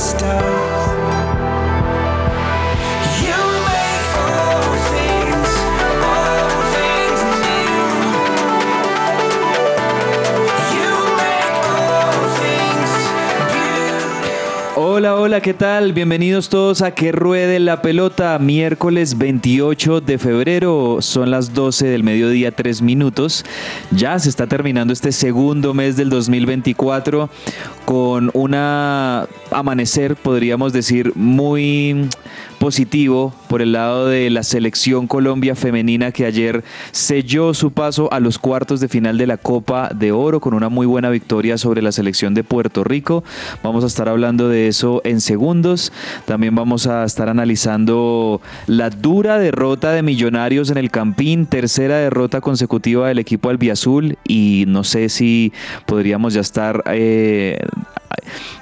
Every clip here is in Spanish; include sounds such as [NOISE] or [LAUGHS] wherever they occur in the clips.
stars Hola, ¿qué tal? Bienvenidos todos a Que Ruede la Pelota, miércoles 28 de febrero, son las 12 del mediodía, 3 minutos. Ya se está terminando este segundo mes del 2024 con una amanecer, podríamos decir, muy positivo por el lado de la selección Colombia femenina que ayer selló su paso a los cuartos de final de la Copa de Oro con una muy buena victoria sobre la selección de Puerto Rico. Vamos a estar hablando de eso en segundos. También vamos a estar analizando la dura derrota de Millonarios en el Campín, tercera derrota consecutiva del equipo albiazul y no sé si podríamos ya estar eh,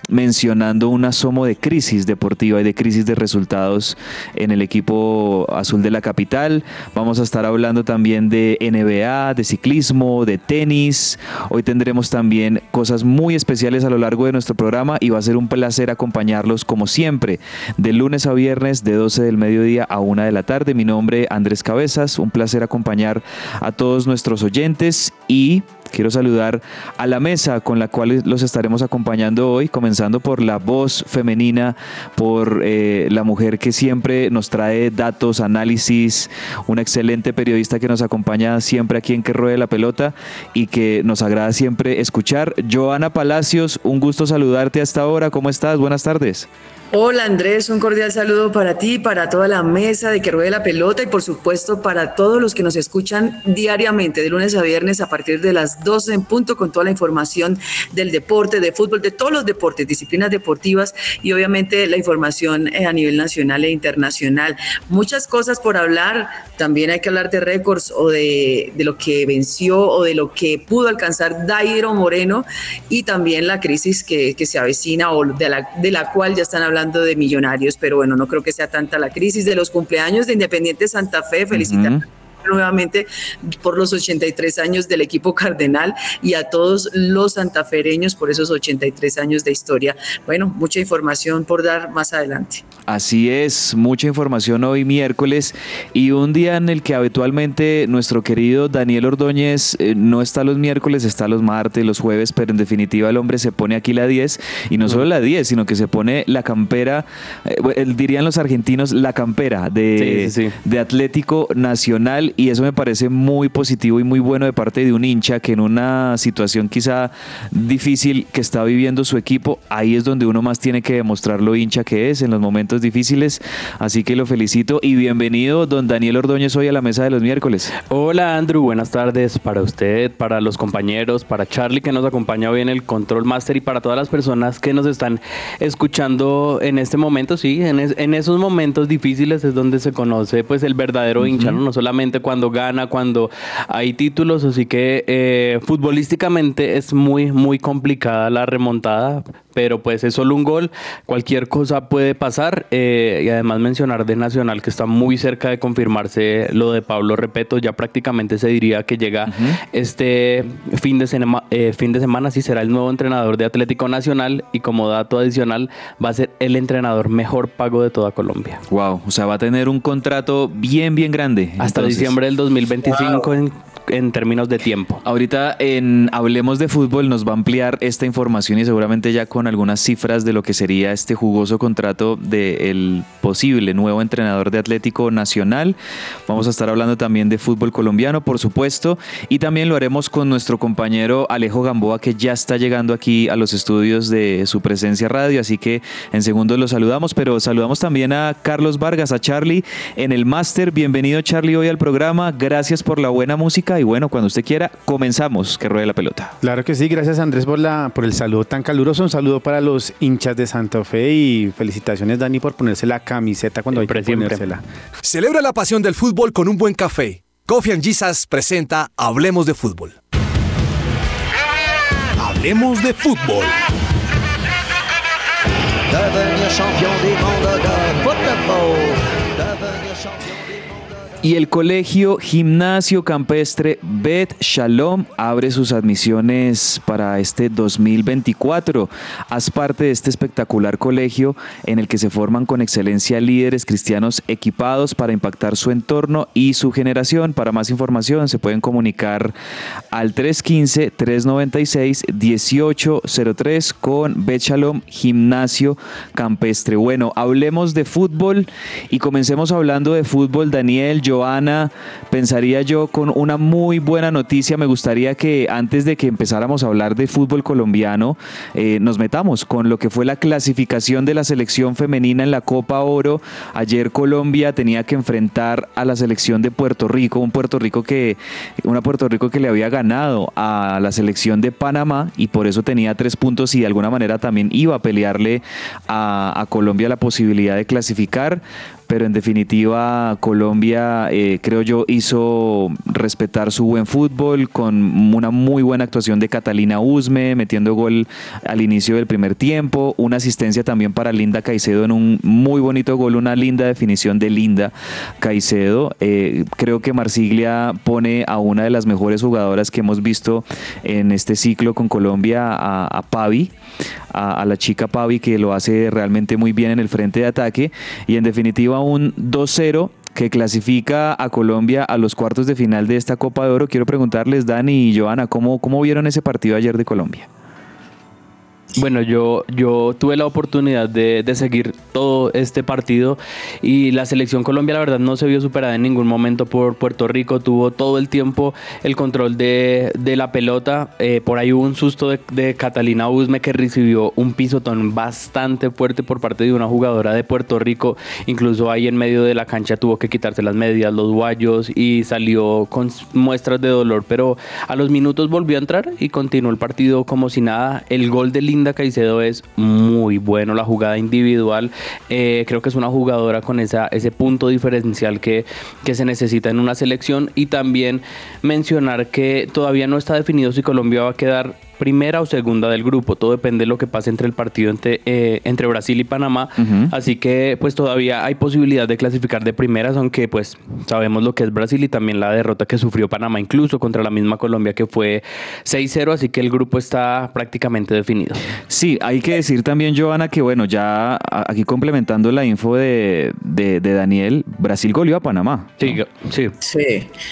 mencionando un asomo de crisis deportiva y de crisis de resultados en el equipo azul de la capital. Vamos a estar hablando también de NBA, de ciclismo, de tenis. Hoy tendremos también cosas muy especiales a lo largo de nuestro programa y va a ser un placer acompañarlos como siempre, de lunes a viernes, de 12 del mediodía a 1 de la tarde. Mi nombre Andrés Cabezas, un placer acompañar a todos nuestros oyentes y quiero saludar a la mesa con la cual los estaremos acompañando hoy, comenzando por la voz femenina, por eh, la mujer que siempre nos trae datos, análisis, una excelente periodista que nos acompaña siempre aquí en Que Ruede la Pelota y que nos agrada siempre escuchar. Joana Palacios, un gusto saludarte hasta ahora. ¿Cómo estás? Buenas tardes. Hola Andrés, un cordial saludo para ti, para toda la mesa de que ruede la pelota y por supuesto para todos los que nos escuchan diariamente de lunes a viernes a partir de las 12 en punto con toda la información del deporte, de fútbol, de todos los deportes, disciplinas deportivas y obviamente la información eh, a nivel nacional e internacional. Muchas cosas por hablar, también hay que hablar de récords o de, lo que venció o de lo que pudo alcanzar Dairo Moreno y también la crisis que, que se avecina o de la, de la cual ya están hablando de millonarios, pero bueno, no creo que sea tanta la crisis de los cumpleaños de Independiente Santa Fe. Felicitar nuevamente por los 83 años del equipo cardenal y a todos los santafereños por esos 83 años de historia. Bueno, mucha información por dar más adelante. Así es, mucha información hoy miércoles y un día en el que habitualmente nuestro querido Daniel Ordóñez eh, no está los miércoles, está los martes, los jueves, pero en definitiva el hombre se pone aquí la 10 y no solo la 10, sino que se pone la campera, eh, dirían los argentinos, la campera de, Sí, sí, sí. de Atlético Nacional y eso me parece muy positivo y muy bueno de parte de un hincha que en una situación quizá difícil que está viviendo su equipo, ahí es donde uno más tiene que demostrar lo hincha que es en los momentos difíciles, así que lo felicito y bienvenido don Daniel Ordóñez hoy a la mesa de los miércoles. Hola Andrew, buenas tardes para usted, para los compañeros, para Charlie que nos acompaña hoy en el Control Master y para todas las personas que nos están escuchando en este momento, sí, en, es- en esos momentos difíciles es donde se conoce pues el verdadero hincha, ¿no? No solamente cuando gana, cuando hay títulos, así que eh, futbolísticamente es muy, muy complicada la remontada, pero pues es solo un gol, cualquier cosa puede pasar eh, y además mencionar de Nacional que está muy cerca de confirmarse lo de Pablo Repeto, ya prácticamente se diría que llega este fin de, sema- eh, fin de semana, sí será el nuevo entrenador de Atlético Nacional y como dato adicional va a ser el entrenador mejor pago de toda Colombia. Wow, o sea, va a tener un contrato bien, bien grande. Hasta entonces. diciembre del 2025 en, en términos de tiempo. Ahorita en Hablemos de Fútbol nos va a ampliar esta información y seguramente ya con algunas cifras de lo que sería este jugoso contrato del posible nuevo entrenador de Atlético Nacional. Vamos a estar hablando también de fútbol colombiano, por supuesto, y también lo haremos con nuestro compañero Alejo Gamboa, que ya está llegando aquí a los estudios de su presencia radio, así que en segundos lo saludamos, pero saludamos también a Carlos Vargas, a Charlie en el máster. Bienvenido Charlie hoy al programa, gracias por la buena música y bueno, cuando usted quiera, comenzamos que ruede la pelota. Claro que sí, gracias Andrés por, la, por el saludo tan caluroso, un saludo para los hinchas de Santa Fe y felicitaciones Dani por ponerse la camiseta cuando Siempre, hay que siempre. ponérsela. Celebra la pasión del fútbol con un buen café. Coffee and Jesus presenta Hablemos de fútbol. Hablemos de fútbol. Devenir champion du monde de football. Y el colegio Gimnasio Campestre Bet Shalom abre sus admisiones para este 2024. Haz parte de este espectacular colegio en el que se forman con excelencia líderes cristianos equipados para impactar su entorno y su generación. Para más información se pueden comunicar al 315-396-1803 con Bet Shalom Gimnasio Campestre. Bueno, hablemos de fútbol y comencemos hablando de fútbol. Daniel, Joana, pensaría yo con una muy buena noticia. Me gustaría que antes de que empezáramos a hablar de fútbol colombiano, eh, nos metamos con lo que fue la clasificación de la selección femenina en la Copa Oro. Ayer Colombia tenía que enfrentar a la selección de Puerto Rico, un Puerto Rico que, una Puerto Rico que le había ganado a la selección de Panamá y por eso tenía tres puntos y de alguna manera también iba a pelearle a, a Colombia la posibilidad de clasificar pero en definitiva Colombia eh, creo yo hizo respetar su buen fútbol con una muy buena actuación de Catalina Usme metiendo gol al inicio del primer tiempo, una asistencia también para Linda Caicedo en un muy bonito gol, una linda definición de Linda Caicedo. Eh, creo que Marsiglia pone a una de las mejores jugadoras que hemos visto en este ciclo con Colombia, a, a Pavi, a, a la chica Pavi que lo hace realmente muy bien en el frente de ataque y en definitiva un 2-0 que clasifica a Colombia a los cuartos de final de esta Copa de Oro. Quiero preguntarles, Dani y Joana, ¿cómo, cómo vieron ese partido ayer de Colombia? Bueno, yo, yo tuve la oportunidad de, de seguir todo este partido y la selección Colombia la verdad no se vio superada en ningún momento por Puerto Rico, tuvo todo el tiempo el control de, de la pelota, eh, por ahí hubo un susto de, Catalina Usme que recibió un pisotón bastante fuerte por parte de una jugadora de Puerto Rico, incluso ahí en medio de la cancha tuvo que quitarse las medias, los guayos y salió con muestras de dolor, pero a los minutos volvió a entrar y continuó el partido como si nada, el gol de Linda Caicedo es bueno, la jugada individual. eh, creo que es una jugadora con esa, ese punto diferencial que, que se necesita en una selección. Y también mencionar que todavía no está definido si Colombia va a quedar primera o segunda del grupo. Todo depende de lo que pase entre el partido entre, eh, entre Brasil y Panamá. Así que pues todavía hay posibilidad de clasificar de primeras, aunque pues sabemos lo que es Brasil y también la derrota que sufrió Panamá incluso contra la misma Colombia que fue 6-0, así que el grupo está prácticamente definido. Sí, hay que decir también, Joana, que bueno, ya aquí complementando la info de, de- de Daniel, Brasil goleó a Panamá. Sí, ¿no? sí. Sí.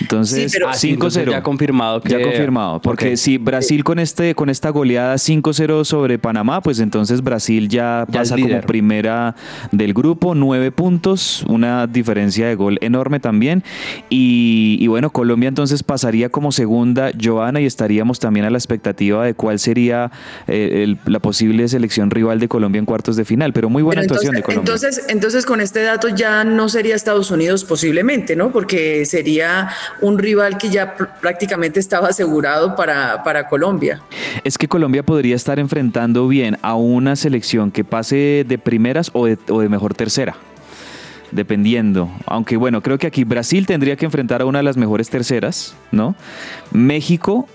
Entonces, Sí, pero- Ah, sí, entonces 5-0. ya confirmado que Ya confirmado, porque si Brasil con este con esta goleada 5-0 sobre Panamá, pues entonces Brasil ya, pasa como primera del grupo, nueve puntos, una diferencia de gol enorme también. Y, y bueno, Colombia entonces pasaría como segunda, Joana, y estaríamos también a la expectativa de cuál sería eh, el- la posible selección rival de Colombia en cuartos de final. Pero muy buena Pero actuación de Colombia. entonces, entonces, con este dato ya no sería Estados Unidos posiblemente, ¿no? Porque sería un rival que ya pr- prácticamente estaba asegurado para, para Colombia. Es que Colombia podría estar enfrentando bien a una selección que pase de primeras o de, o de mejor tercera. Dependiendo. Aunque bueno, creo que aquí Brasil tendría que enfrentar a una de las mejores terceras, ¿no? México,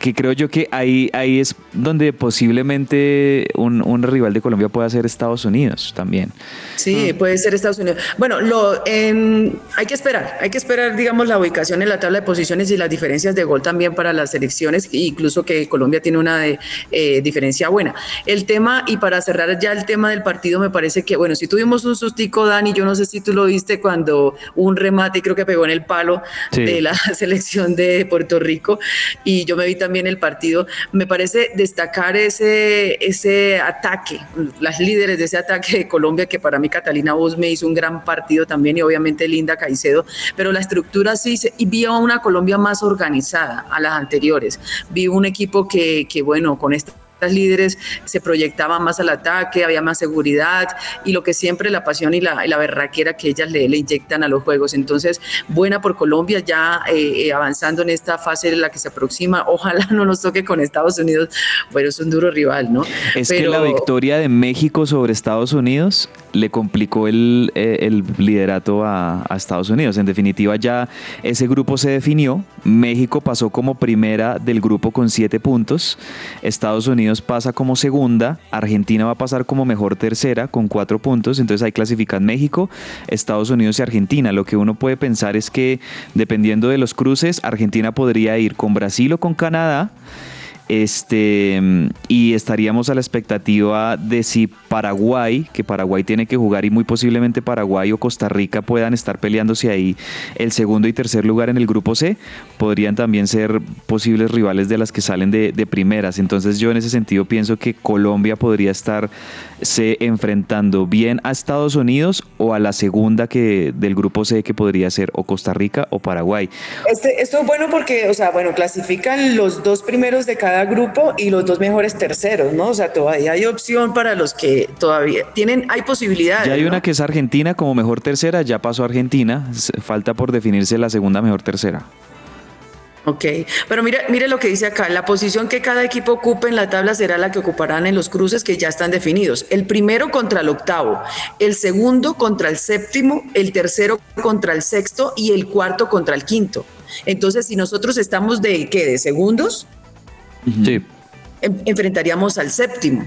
que creo yo que ahí, ahí es donde posiblemente un, un rival de Colombia pueda ser Estados Unidos también. Sí, puede ser Estados Unidos. Bueno, lo, en- hay que esperar, hay que esperar, digamos, la ubicación en la tabla de posiciones y las diferencias de gol también para las selecciones, incluso que Colombia tiene una de, eh, diferencia buena. El tema, y para cerrar ya el tema del partido, me parece que, bueno, si tuvimos un sustico, Dani, yo no sé si tú lo viste cuando un remate, creo que pegó en el palo Sí. de la [LAUGHS] selección de Puerto Rico, y yo me vi también el partido. Me parece destacar ese, ese ataque, las líderes de ese ataque de Colombia, que para mí Catalina Usme hizo un gran partido también, y obviamente Linda Caicedo, pero la estructura sí, se- y vi una Colombia más organizada a las anteriores. Vi un equipo que, que bueno, con esta líderes se proyectaban más al ataque, había más seguridad y lo que siempre la pasión y la, y la berraquera que ellas le, le, inyectan a los juegos. Entonces, buena por Colombia ya eh, avanzando en esta fase en la que se aproxima. Ojalá [LAUGHS] no nos toque con Estados Unidos, pero es un duro rival, ¿no? Es pero, que la victoria de México sobre Estados Unidos le complicó el, eh, el liderato a, a, Estados Unidos. En definitiva, ya ese grupo se definió. México pasó como primera del grupo con siete puntos. Estados Unidos pasa como segunda. Argentina va a pasar como mejor tercera con cuatro puntos. Entonces ahí clasifican México, Estados Unidos y Argentina. Lo que uno puede pensar es que dependiendo de los cruces, Argentina podría ir con Brasil o con Canadá. Este, y estaríamos a la expectativa de si Paraguay, que Paraguay tiene que jugar y muy posiblemente Paraguay o Costa Rica puedan estar peleándose ahí el segundo y tercer lugar en el grupo C, podrían también ser posibles rivales de las que salen de, de primeras. Entonces yo en ese sentido pienso que Colombia podría estar se enfrentando bien a Estados Unidos o a la segunda que del grupo C que podría ser o Costa Rica o Paraguay. Este, esto es bueno porque, o sea, bueno, clasifican los dos primeros de cada grupo y los dos mejores terceros, ¿no? O sea, todavía hay opción para los que todavía tienen, hay posibilidades. Ya hay ¿no? una que es Argentina como mejor tercera, ya pasó Argentina, falta por definirse la segunda mejor tercera. Ok, pero mire, mire lo que dice acá, la posición que cada equipo ocupe en la tabla será la que ocuparán en los cruces que ya están definidos. El primero contra el octavo, el segundo contra el séptimo, el tercero contra el sexto y el cuarto contra el quinto. Entonces, si nosotros estamos de qué, de segundos, sí. en, enfrentaríamos al séptimo.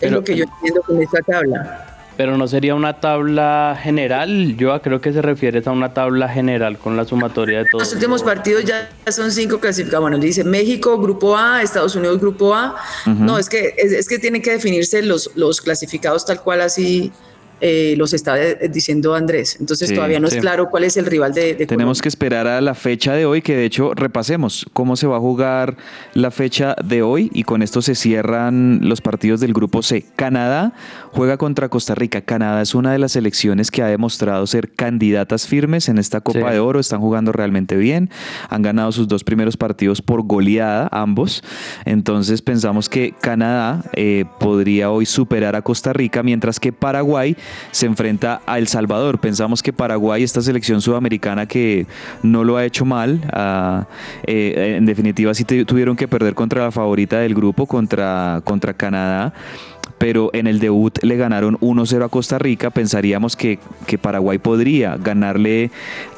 Pero, es lo que yo entiendo con esta tabla. Pero no sería una tabla general, yo creo que se refiere a una tabla general con la sumatoria de todos. Los últimos partidos ya son cinco clasificados. Bueno, dice México, grupo A, Estados Unidos, grupo A. Uh -huh. No, es que, es, es, que tienen que definirse los, los clasificados tal cual así. Eh, los está diciendo Andrés. Entonces sí, todavía no sí. es claro cuál es el rival de, de Tenemos Colombia. que esperar a la fecha de hoy, que de hecho repasemos cómo se va a jugar la fecha de hoy y con esto se cierran los partidos del grupo C. Canadá juega contra Costa Rica. Canadá es una de las selecciones que ha demostrado ser candidatas firmes en esta Copa sí. de Oro. Están jugando realmente bien. Han ganado sus dos primeros partidos por goleada, ambos. Entonces pensamos que Canadá eh, podría hoy superar a Costa Rica, mientras que Paraguay se enfrenta a El Salvador. Pensamos que Paraguay, esta selección sudamericana que no lo ha hecho mal, uh, eh, en definitiva sí tuvieron que perder contra la favorita del grupo, contra, contra Canadá pero en el debut le ganaron 1-0 a Costa Rica. Pensaríamos que, que Paraguay podría ganarle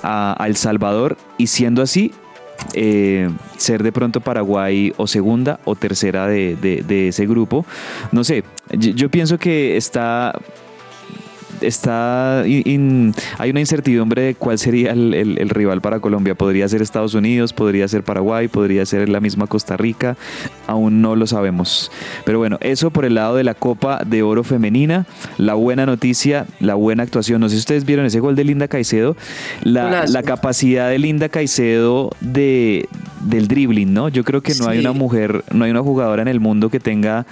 a, El Salvador y siendo así, eh, ser de pronto Paraguay o segunda o tercera de, de, ese grupo. No sé, yo pienso que está está in, hay una incertidumbre de cuál sería el, el, el, rival para Colombia. Podría ser Estados Unidos, podría ser Paraguay, podría ser la misma Costa Rica. Aún no lo sabemos. Pero bueno, eso por el lado de la Copa de Oro Femenina. La buena noticia, la buena actuación. No sé si ustedes vieron ese gol de Linda Caicedo. La, la capacidad de Linda Caicedo de, del dribbling, ¿no? Yo creo que no sí. hay una mujer, no hay una jugadora en el mundo que tenga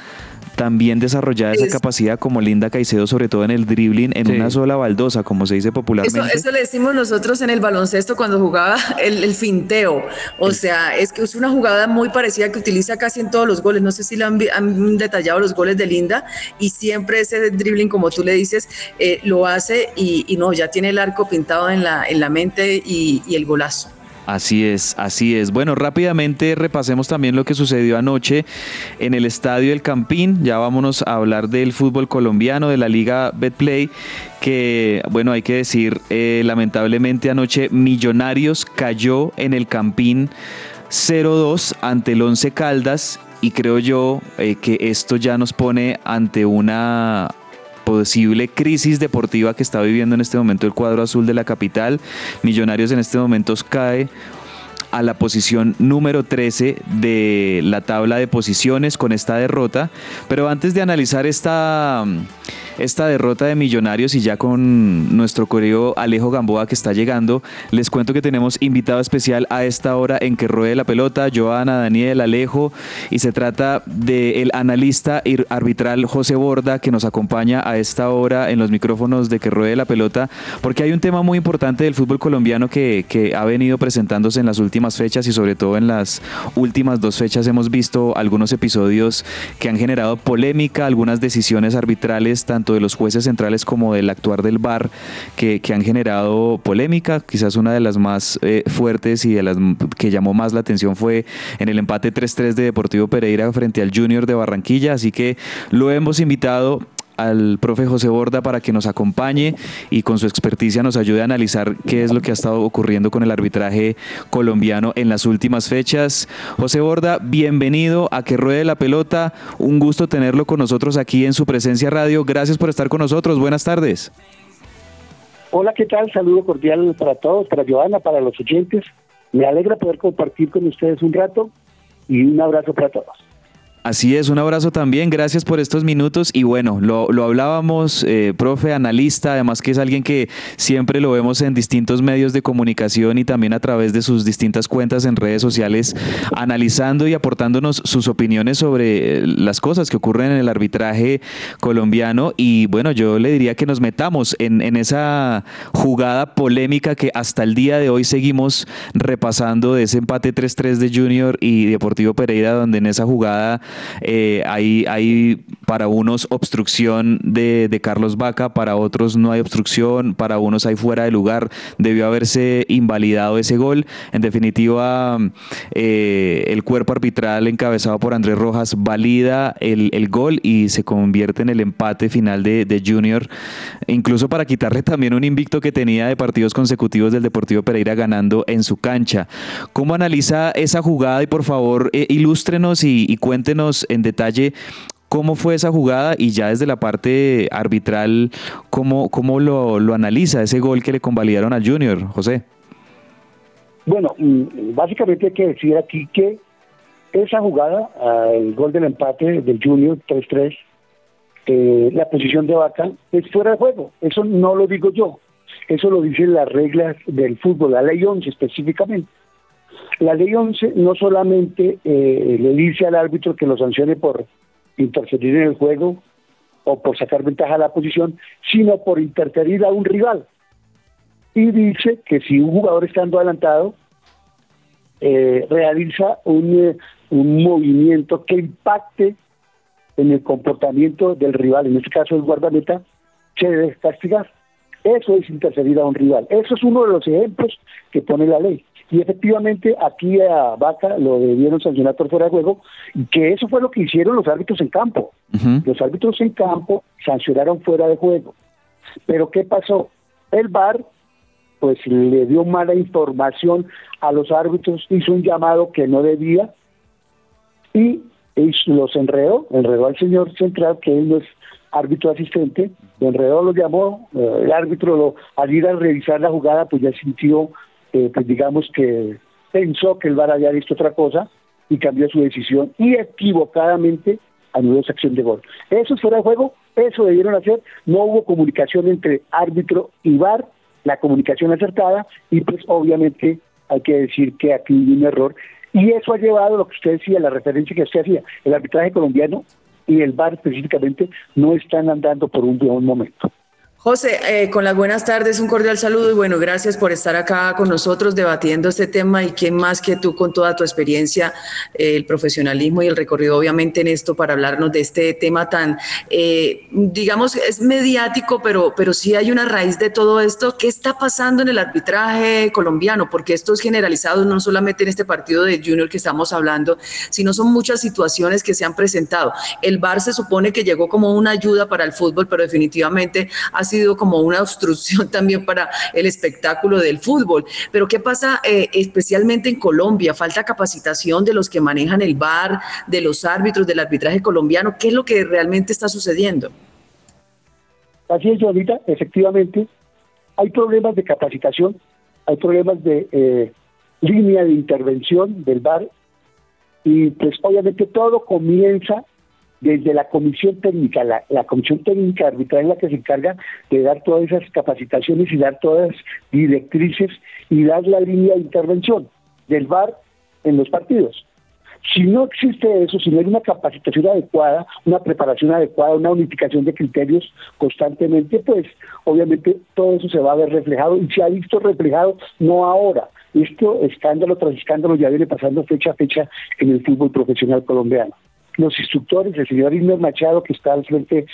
también desarrollada esa capacidad como Linda Caicedo, sobre todo en el dribbling, en sí. una sola baldosa, como se dice popularmente. Eso, eso, le decimos nosotros en el baloncesto cuando jugaba el, el finteo. O el... sea, es que es una jugada muy parecida que utiliza casi en todos los goles. No sé si le han, han detallado los goles de Linda y siempre ese dribbling, como tú le dices, eh, lo hace y, y, no, ya tiene el arco pintado en la, en la mente y, y el golazo. Así es, así es. Bueno, rápidamente repasemos también lo que sucedió anoche en el estadio El Campín. Ya vámonos a hablar del fútbol colombiano, de la Liga Betplay, que, bueno, hay que decir, eh, lamentablemente anoche Millonarios cayó en el Campín 0-2 ante el Once Caldas y creo yo eh, que esto ya nos pone ante una posible crisis deportiva que está viviendo en este momento el cuadro azul de la capital. Millonarios en este momento cae a la posición número 13 de la tabla de posiciones con esta derrota. Pero antes de analizar esta, esta derrota de Millonarios y ya con nuestro correo Alejo Gamboa que está llegando, les cuento que tenemos invitado especial a esta hora en que ruede la pelota, Joana, Daniel, Alejo, y se trata del analista arbitral José Borda que nos acompaña a esta hora en los micrófonos de que ruede la pelota, porque hay un tema muy importante del fútbol colombiano que ha venido presentándose en las últimas fechas y sobre todo en las últimas dos fechas hemos visto algunos episodios que han generado polémica, algunas decisiones arbitrales tanto de los jueces centrales como del actuar del VAR que, que han generado polémica. Quizás una de las más eh, fuertes y de las que llamó más la atención fue en el empate 3-3 de Deportivo Pereira frente al Junior de Barranquilla. Así que lo hemos invitado al profe José Borda para que nos acompañe y con su experticia nos ayude a analizar qué es lo que ha estado ocurriendo con el arbitraje colombiano en las últimas fechas. José Borda, bienvenido a Que Ruede la Pelota. Un gusto tenerlo con nosotros aquí en su presencia radio. Gracias por estar con nosotros. Buenas tardes. Hola, ¿qué tal? Saludo cordial para todos, para Joana, para los oyentes. Me alegra poder compartir con ustedes un rato y un abrazo para todos. Así es, un abrazo también, gracias por estos minutos. Y bueno, lo, lo hablábamos, eh, profe, analista, además que es alguien que siempre lo vemos en distintos medios de comunicación y también a través de sus distintas cuentas en redes sociales, analizando y aportándonos sus opiniones sobre eh, las cosas que ocurren en el arbitraje colombiano. Y bueno, yo le diría que nos metamos en, en esa jugada polémica que hasta el día de hoy seguimos repasando de ese empate 3-3 de Junior y Deportivo Pereira, donde en esa jugada eh, hay, hay para unos obstrucción de, Carlos Vaca, para otros no hay obstrucción, para unos hay fuera de lugar. Debió haberse invalidado ese gol. En definitiva, eh, el cuerpo arbitral encabezado por Andrés Rojas valida el, el, gol y se convierte en el empate final de, Junior, incluso para quitarle también un invicto que tenía de partidos consecutivos del Deportivo Pereira ganando en su cancha. ¿Cómo analiza esa jugada y por favor eh, ilústrenos y cuéntenos en detalle cómo fue esa jugada y ya desde la parte arbitral, cómo, cómo lo, analiza ese gol que le convalidaron al Junior, José. Bueno, mm, básicamente hay que decir aquí que esa jugada, el gol del empate del Junior 3-3, eh, la posición de Vaca es fuera de juego. Eso no lo digo yo. Eso lo dicen las reglas del fútbol, la ley 11 específicamente. La ley 11 no solamente eh, le dice al árbitro que lo sancione por interferir en el juego o por sacar ventaja a la posición, sino por interferir a un rival. Y dice que si un jugador estando adelantado eh, realiza un, eh, un movimiento que impacte en el comportamiento del rival, en este caso el guardameta, se debe castigar. Eso es interferir a un rival. Eso es uno de los ejemplos que pone la ley. Y efectivamente aquí a Vaca lo debieron sancionar por fuera de juego, y que eso fue lo que hicieron los árbitros en campo. Los árbitros en campo sancionaron fuera de juego. Pero ¿qué pasó? El VAR pues le dio mala información a los árbitros, hizo un llamado que no debía y los enredó, enredó al señor central, que él no es árbitro asistente, lo enredó, lo llamó, eh, el árbitro lo, al ir a revisar la jugada pues ya sintió eh, pues digamos que pensó que el VAR había visto otra cosa y cambió su decisión y equivocadamente anuló esa acción de gol. Eso fuera de juego, eso debieron hacer, no hubo comunicación entre árbitro y VAR, la comunicación acertada y pues obviamente hay que decir que aquí hubo un error y eso ha llevado a lo que usted decía, la referencia que usted hacía, el arbitraje colombiano y el VAR específicamente no están andando por un buen momento. José, eh, con las buenas tardes, un cordial saludo y bueno, gracias por estar acá con nosotros debatiendo este tema y quién más que tú con toda tu experiencia, eh, el profesionalismo y el recorrido obviamente en esto para hablarnos de este tema tan, eh, digamos, es mediático, pero, pero sí hay una raíz de todo esto. ¿Qué está pasando en el arbitraje colombiano? Porque esto es generalizado no solamente en este partido de Junior que estamos hablando, sino son muchas situaciones que se han presentado. El VAR se supone que llegó como una ayuda para el fútbol, pero definitivamente ha sido como una obstrucción [LAUGHS] también para el espectáculo del fútbol. Pero ¿qué pasa eh, especialmente en Colombia? Falta capacitación de los que manejan el VAR, de los árbitros, del arbitraje colombiano. ¿Qué es lo que realmente está sucediendo? Así es, ahorita, efectivamente, hay problemas de capacitación, hay problemas de eh, línea de intervención del VAR y pues obviamente todo comienza desde la comisión técnica, la, comisión técnica arbitral es la que se encarga de dar todas esas capacitaciones y dar todas las directrices y dar la línea de intervención del VAR en los partidos. Si no existe eso, si no hay una capacitación adecuada, una preparación adecuada, una unificación de criterios constantemente, pues obviamente todo eso se va a ver reflejado y se ha visto reflejado no ahora. Esto, escándalo tras escándalo, ya viene pasando fecha a fecha en el fútbol profesional colombiano. Los instructores, el señor Ismael Machado, que está al frente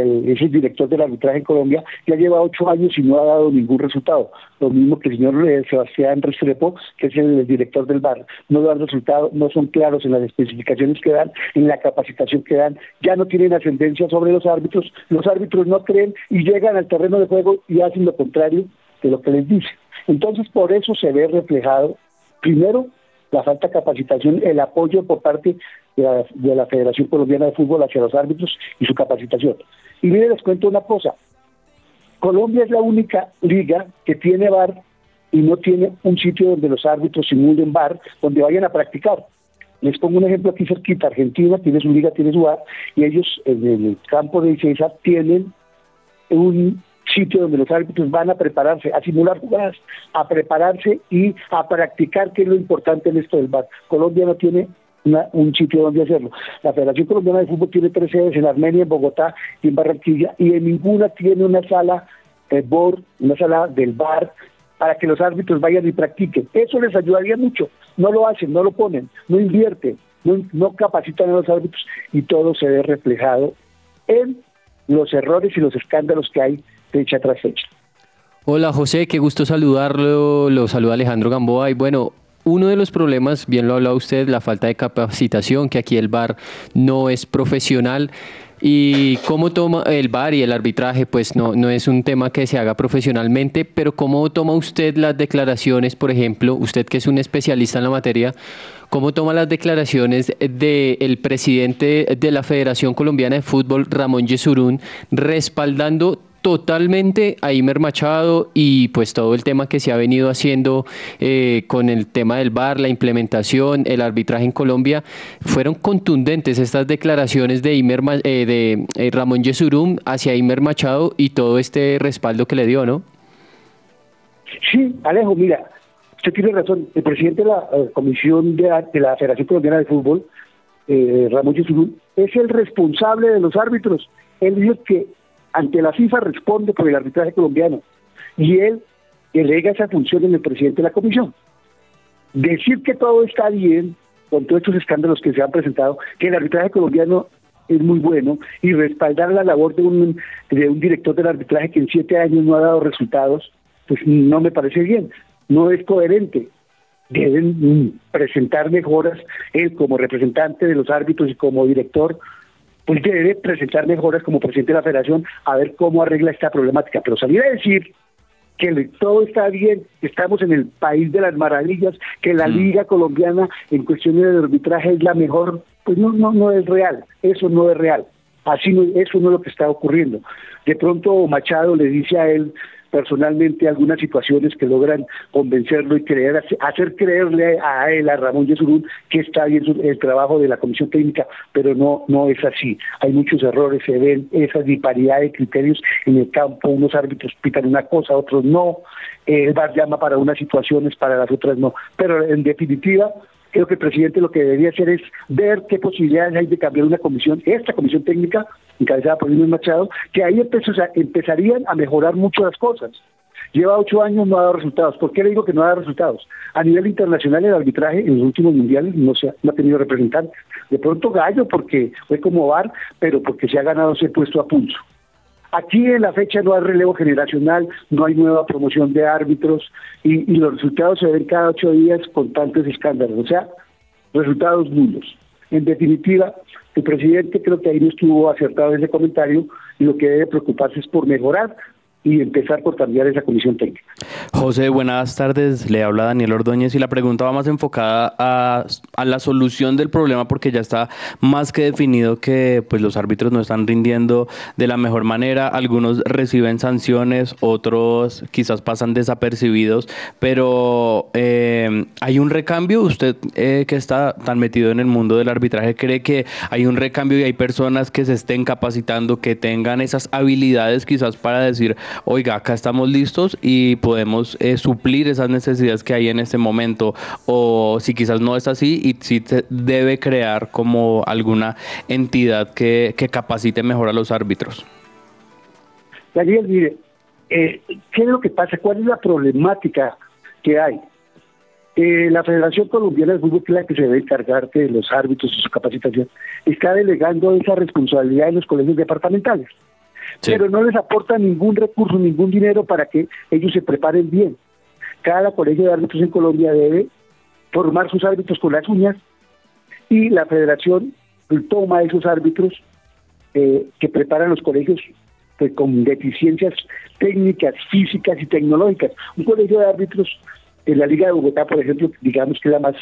es el director del arbitraje en Colombia, ya lleva ocho años y no ha dado ningún resultado. Lo mismo que el señor eh, Sebastián Restrepo, que es el, director del bar, no dan resultado, no son claros en las especificaciones que dan, en la capacitación que dan, ya no tienen ascendencia sobre los árbitros, los árbitros no creen y llegan al terreno de juego y hacen lo contrario de lo que les dice. Entonces, por eso se ve reflejado, primero, la falta de capacitación, el apoyo por parte de la, Federación Colombiana de Fútbol hacia los árbitros y su capacitación. Y miren, les cuento una cosa. Colombia es la única liga que tiene bar y no tiene un sitio donde los árbitros simulen bar, donde vayan a practicar. Les pongo un ejemplo aquí cerquita. Argentina tiene su liga, tiene su bar, y ellos en el campo de Icesa tienen un sitio donde los árbitros van a prepararse, a simular jugadas, a prepararse y a practicar, que es lo importante en esto del bar. Colombia no tiene un sitio donde hacerlo. La Federación Colombiana de Fútbol tiene tres sedes en Armenia, en Bogotá y en Barranquilla, y en ninguna tiene una sala board, una sala del bar, para que los árbitros vayan y practiquen. Eso les ayudaría mucho. No lo hacen, no lo ponen, no invierten, no, no capacitan a los árbitros y todo se ve reflejado en los errores y los escándalos que hay fecha tras fecha. Hola José, qué gusto saludarlo. Lo saluda Alejandro Gamboa. Y bueno, uno de los problemas, bien lo ha hablado usted, la falta de capacitación, que aquí el VAR no es profesional. Y cómo toma el VAR y el arbitraje, pues no, no es un tema que se haga profesionalmente, pero cómo toma usted las declaraciones, por ejemplo, usted que es un especialista en la materia, cómo toma las declaraciones del presidente de la Federación Colombiana de Fútbol, Ramón Yesurún, respaldando totalmente a Imer Machado y pues todo el tema que se ha venido haciendo eh, con el tema del VAR, la implementación, el arbitraje en Colombia, fueron contundentes estas declaraciones de, Imer, eh, de eh, Ramón Yesurum hacia Imer Machado y todo este respaldo que le dio, ¿no? Sí, Alejo, mira, usted tiene razón. El presidente de la Comisión de, de, la Federación Colombiana de Fútbol, Ramón Yesurum, es el responsable de los árbitros. Él dijo que ante la FIFA responde por el arbitraje colombiano y él delega esa función en el presidente de la comisión. Decir que todo está bien con todos estos escándalos que se han presentado, que el arbitraje colombiano es muy bueno y respaldar la labor de un, de un director del arbitraje que en siete años no ha dado resultados, pues no me parece bien, no es coherente. Deben presentar mejoras él como representante de los árbitros y como director pues debe presentar mejoras como presidente de la federación a ver cómo arregla esta problemática. Pero salir a decir que todo está bien, que estamos en el país de las maravillas, que la mm. liga colombiana en cuestiones de arbitraje es la mejor, pues no, no, no es real, eso no es real. Así no, eso no es lo que está ocurriendo. De pronto Machado le dice a él, personalmente algunas situaciones que logran convencerlo y creer, hacer creerle a él, a Ramón Yesurún, que está bien el trabajo de la Comisión Técnica, pero no, no es así. Hay muchos errores, se ven esa disparidad de criterios en el campo, unos árbitros pitan una cosa, otros no, el VAR llama para unas situaciones, para las otras no. Pero en definitiva, creo que el presidente lo que debería hacer es ver qué posibilidades hay de cambiar una comisión, esta comisión técnica, encabezada por Luis Machado, que ahí empezarían a mejorar mucho las cosas. Lleva ocho años, no ha dado resultados. ¿Por qué le digo que no ha dado resultados? A nivel internacional, el arbitraje en los últimos mundiales no, se ha, no ha tenido representantes. De pronto Gallo, porque fue como VAR, pero porque se ha ganado ese puesto a pulso. Aquí en la fecha no hay relevo generacional, no hay nueva promoción de árbitros y, los resultados se ven cada ocho días con tantos escándalos, o sea, resultados nulos. En definitiva, el presidente creo que ahí no estuvo acertado ese comentario y lo que debe preocuparse es por mejorar y empezar por cambiar esa comisión técnica. José, buenas tardes. Le habla Daniel Ordóñez y la pregunta va más enfocada a, la solución del problema porque ya está más que definido que pues, los árbitros no están rindiendo de la mejor manera. Algunos reciben sanciones, otros quizás pasan desapercibidos, pero eh, hay un recambio. Usted eh, que está tan metido en el mundo del arbitraje, ¿cree que hay un recambio y hay personas que se estén capacitando, que tengan esas habilidades quizás para decir oiga, acá estamos listos y podemos eh, suplir esas necesidades que hay en este momento, o si quizás no es así y si se debe crear como alguna entidad que, que capacite mejor a los árbitros. Daniel, mire, eh, ¿qué es lo que pasa? ¿Cuál es la problemática que hay? Eh, la Federación Colombiana de Fútbol, que es la que se debe encargar de los árbitros y su capacitación, está delegando esa responsabilidad en los colegios departamentales. Pero no les aporta ningún recurso, ningún dinero para que ellos se preparen bien. Cada colegio de árbitros en Colombia debe formar sus árbitros con las uñas y la federación toma esos árbitros eh, que preparan los colegios pues, con deficiencias técnicas, físicas y tecnológicas. Un colegio de árbitros en la Liga de Bogotá, por ejemplo, digamos que es la más,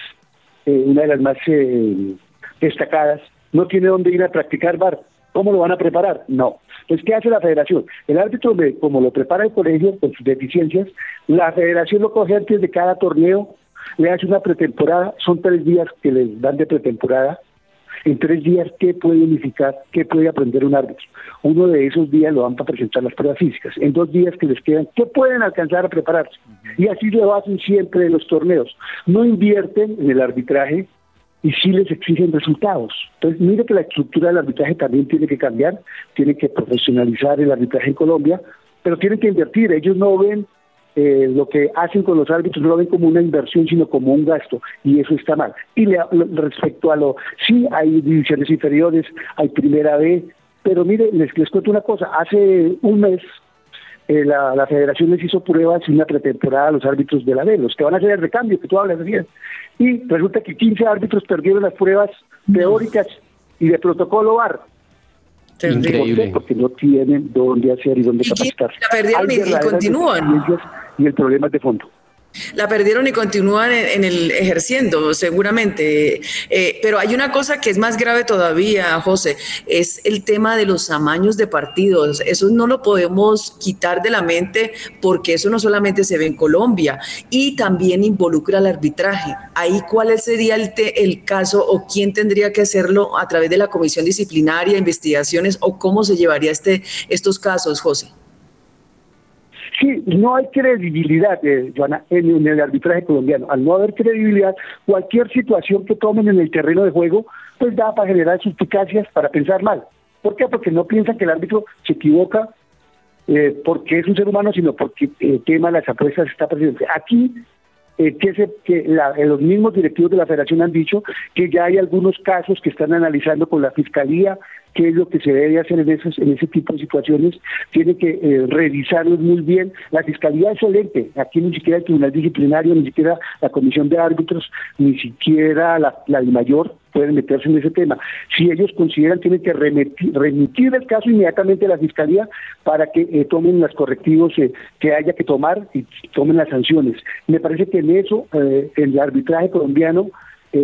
eh, una de las más eh, destacadas, no tiene dónde ir a practicar bar. ¿Cómo lo van a preparar? No. Entonces, ¿qué hace la federación? El árbitro, como lo prepara el colegio con sus deficiencias, la federación lo coge antes de cada torneo, le hace una pretemporada, son tres días que les dan de pretemporada, en tres días, ¿qué puede unificar? ¿Qué puede aprender un árbitro? Uno de esos días lo van para presentar las pruebas físicas. En dos días que les quedan, ¿qué pueden alcanzar a prepararse? Y así lo hacen siempre en los torneos. No invierten en el arbitraje y sí les exigen resultados. Entonces, mire que la estructura del arbitraje también tiene que cambiar, tiene que profesionalizar el arbitraje en Colombia, pero tienen que invertir. Ellos no ven eh, lo que hacen con los árbitros no lo ven como una inversión, sino como un gasto, y eso está mal. Y respecto a lo, sí hay divisiones inferiores, hay primera B, pero mire, les, les cuento una cosa, hace un mes eh, la, federación les hizo pruebas y una pretemporada a los árbitros de la B, los que van a hacer el recambio, que tú hablas de y resulta que 15 árbitros perdieron las pruebas teóricas y de protocolo VAR. Increíble. Porque no tienen dónde hacer y dónde. La perdieron y continúan. Y el problema es de fondo. La perdieron y continúan en, el ejerciendo, seguramente. Eh, pero hay una cosa que es más grave todavía, José, es el tema de los amaños de partidos. Eso no lo podemos quitar de la mente porque eso no solamente se ve en Colombia y también involucra al arbitraje. Ahí, ¿cuál sería el, el caso o quién tendría que hacerlo a través de la comisión disciplinaria, investigaciones o cómo se llevaría este, estos casos, José? Sí, no hay credibilidad, eh, Joana, en, el arbitraje colombiano. Al no haber credibilidad, cualquier situación que tomen en el terreno de juego, pues da para generar suspicacias, para pensar mal. ¿Por qué? Porque no piensan que el árbitro se equivoca eh, porque es un ser humano, sino porque el tema de las apuestas está presente. Aquí eh, que, se, que la, eh, los mismos directivos de la federación han dicho que ya hay algunos casos que están analizando con la fiscalía qué es lo que se debe hacer en, esos, en ese tipo de situaciones, tiene que eh, revisarlos muy bien. La fiscalía es excelente, aquí ni siquiera el tribunal disciplinario, ni siquiera la comisión de árbitros, ni siquiera la, la mayor pueden meterse en ese tema. Si ellos consideran, tienen que remitir, el caso inmediatamente a la Fiscalía para que eh, tomen los correctivos eh, que haya que tomar y tomen las sanciones. Me parece que en eso eh, el arbitraje colombiano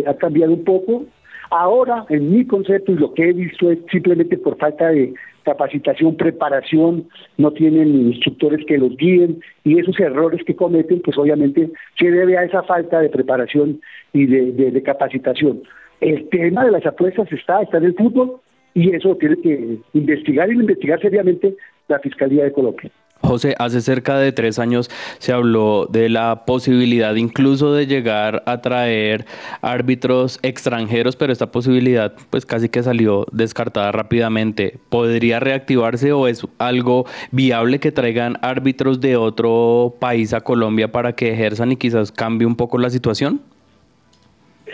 ha cambiado un poco. Ahora, en mi concepto y lo que he visto es simplemente por falta de capacitación, preparación, no tienen instructores que los guíen y esos errores que cometen, pues obviamente se debe a esa falta de preparación y de capacitación. El tema de las apuestas está, está en el fútbol y eso tiene que investigar y investigar seriamente la Fiscalía de Colombia. José, hace cerca de tres años se habló de la posibilidad incluso de llegar a traer árbitros extranjeros, pero esta posibilidad pues casi que salió descartada rápidamente. ¿Podría reactivarse o es algo viable que traigan árbitros de otro país a Colombia para que ejerzan y quizás cambie un poco la situación?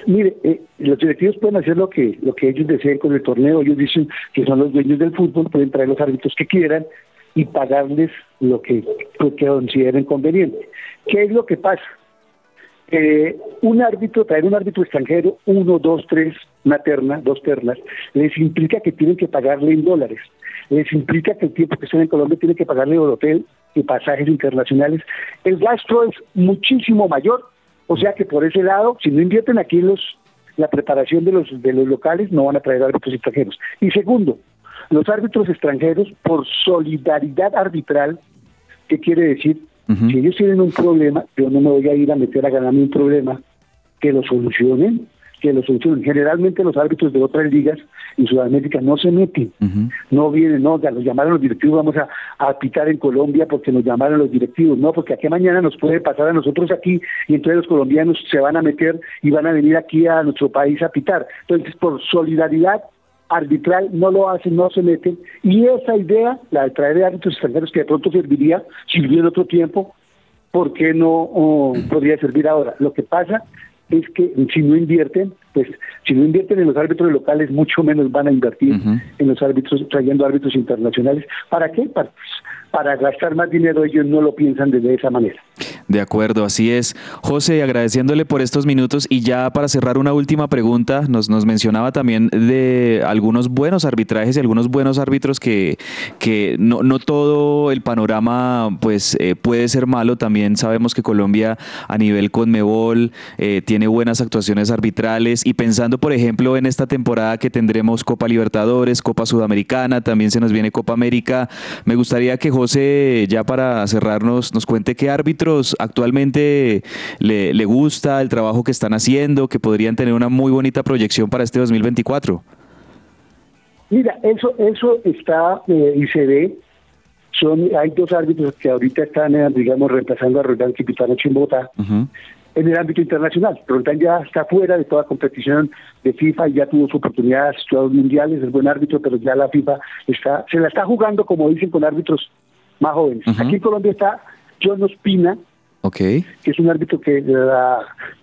Mire, eh, los directivos pueden hacer lo que lo que ellos deseen con el torneo. Ellos dicen que son los dueños del fútbol, pueden traer los árbitros que quieran y pagarles lo que, consideren conveniente. ¿Qué es lo que pasa? Eh, un árbitro, traer un árbitro extranjero, uno, dos, tres, una terna, dos ternas, les implica que tienen que pagarle en dólares. Les implica que el tiempo que estén en Colombia tienen que pagarle el hotel y pasajes internacionales. El gasto es muchísimo mayor o sea que por ese lado, si no invierten aquí los, la preparación de los, de los locales, no van a traer árbitros extranjeros. Y segundo, los árbitros extranjeros, por solidaridad arbitral, ¿qué quiere decir? Si ellos tienen un problema, yo no me voy a ir a meter a ganarme un problema, que lo solucionen, que lo solucionen. Generalmente los árbitros de otras ligas en Sudamérica no se meten, no vienen, no, ya los llamaron los directivos, vamos a, a pitar en Colombia porque nos llamaron los directivos, no, porque aquí mañana nos puede pasar a nosotros aquí y entonces los colombianos se van a meter y van a venir aquí a nuestro país a pitar. Entonces, por solidaridad arbitral no lo hacen, no se meten, y esa idea, la de traer árbitros extranjeros que de pronto serviría, sirvió en otro tiempo, ¿por qué no oh, podría servir ahora? Lo que pasa es que si no invierten, pues si no invierten en los árbitros locales, mucho menos van a invertir en los árbitros, trayendo árbitros internacionales. ¿Para qué? Para, para gastar más dinero, ellos no lo piensan de esa manera. De acuerdo, así es. José, agradeciéndole por estos minutos y ya para cerrar una última pregunta, nos, nos mencionaba también de algunos buenos arbitrajes y algunos buenos árbitros que, que no, no todo el panorama pues eh, puede ser malo. También sabemos que Colombia a nivel Conmebol eh, tiene buenas actuaciones arbitrales y pensando por ejemplo en esta temporada que tendremos Copa Libertadores, Copa Sudamericana, también se nos viene Copa América, me gustaría que José ya para cerrarnos nos cuente qué árbitros actualmente le, le gusta el trabajo que están haciendo, que podrían tener una muy bonita proyección para este 2024? Mira, eso eso está eh, y se ve. Son, hay dos árbitros que ahorita están, eh, digamos, reemplazando a Roldán Kipitanoche en Bogotá en el ámbito internacional. Roldán ya está fuera de toda competición de FIFA y ya tuvo su oportunidad de asistir mundiales, es buen árbitro, pero ya la FIFA está se la está jugando, como dicen, con árbitros más jóvenes. Aquí en Colombia está John Ospina, que es un árbitro que la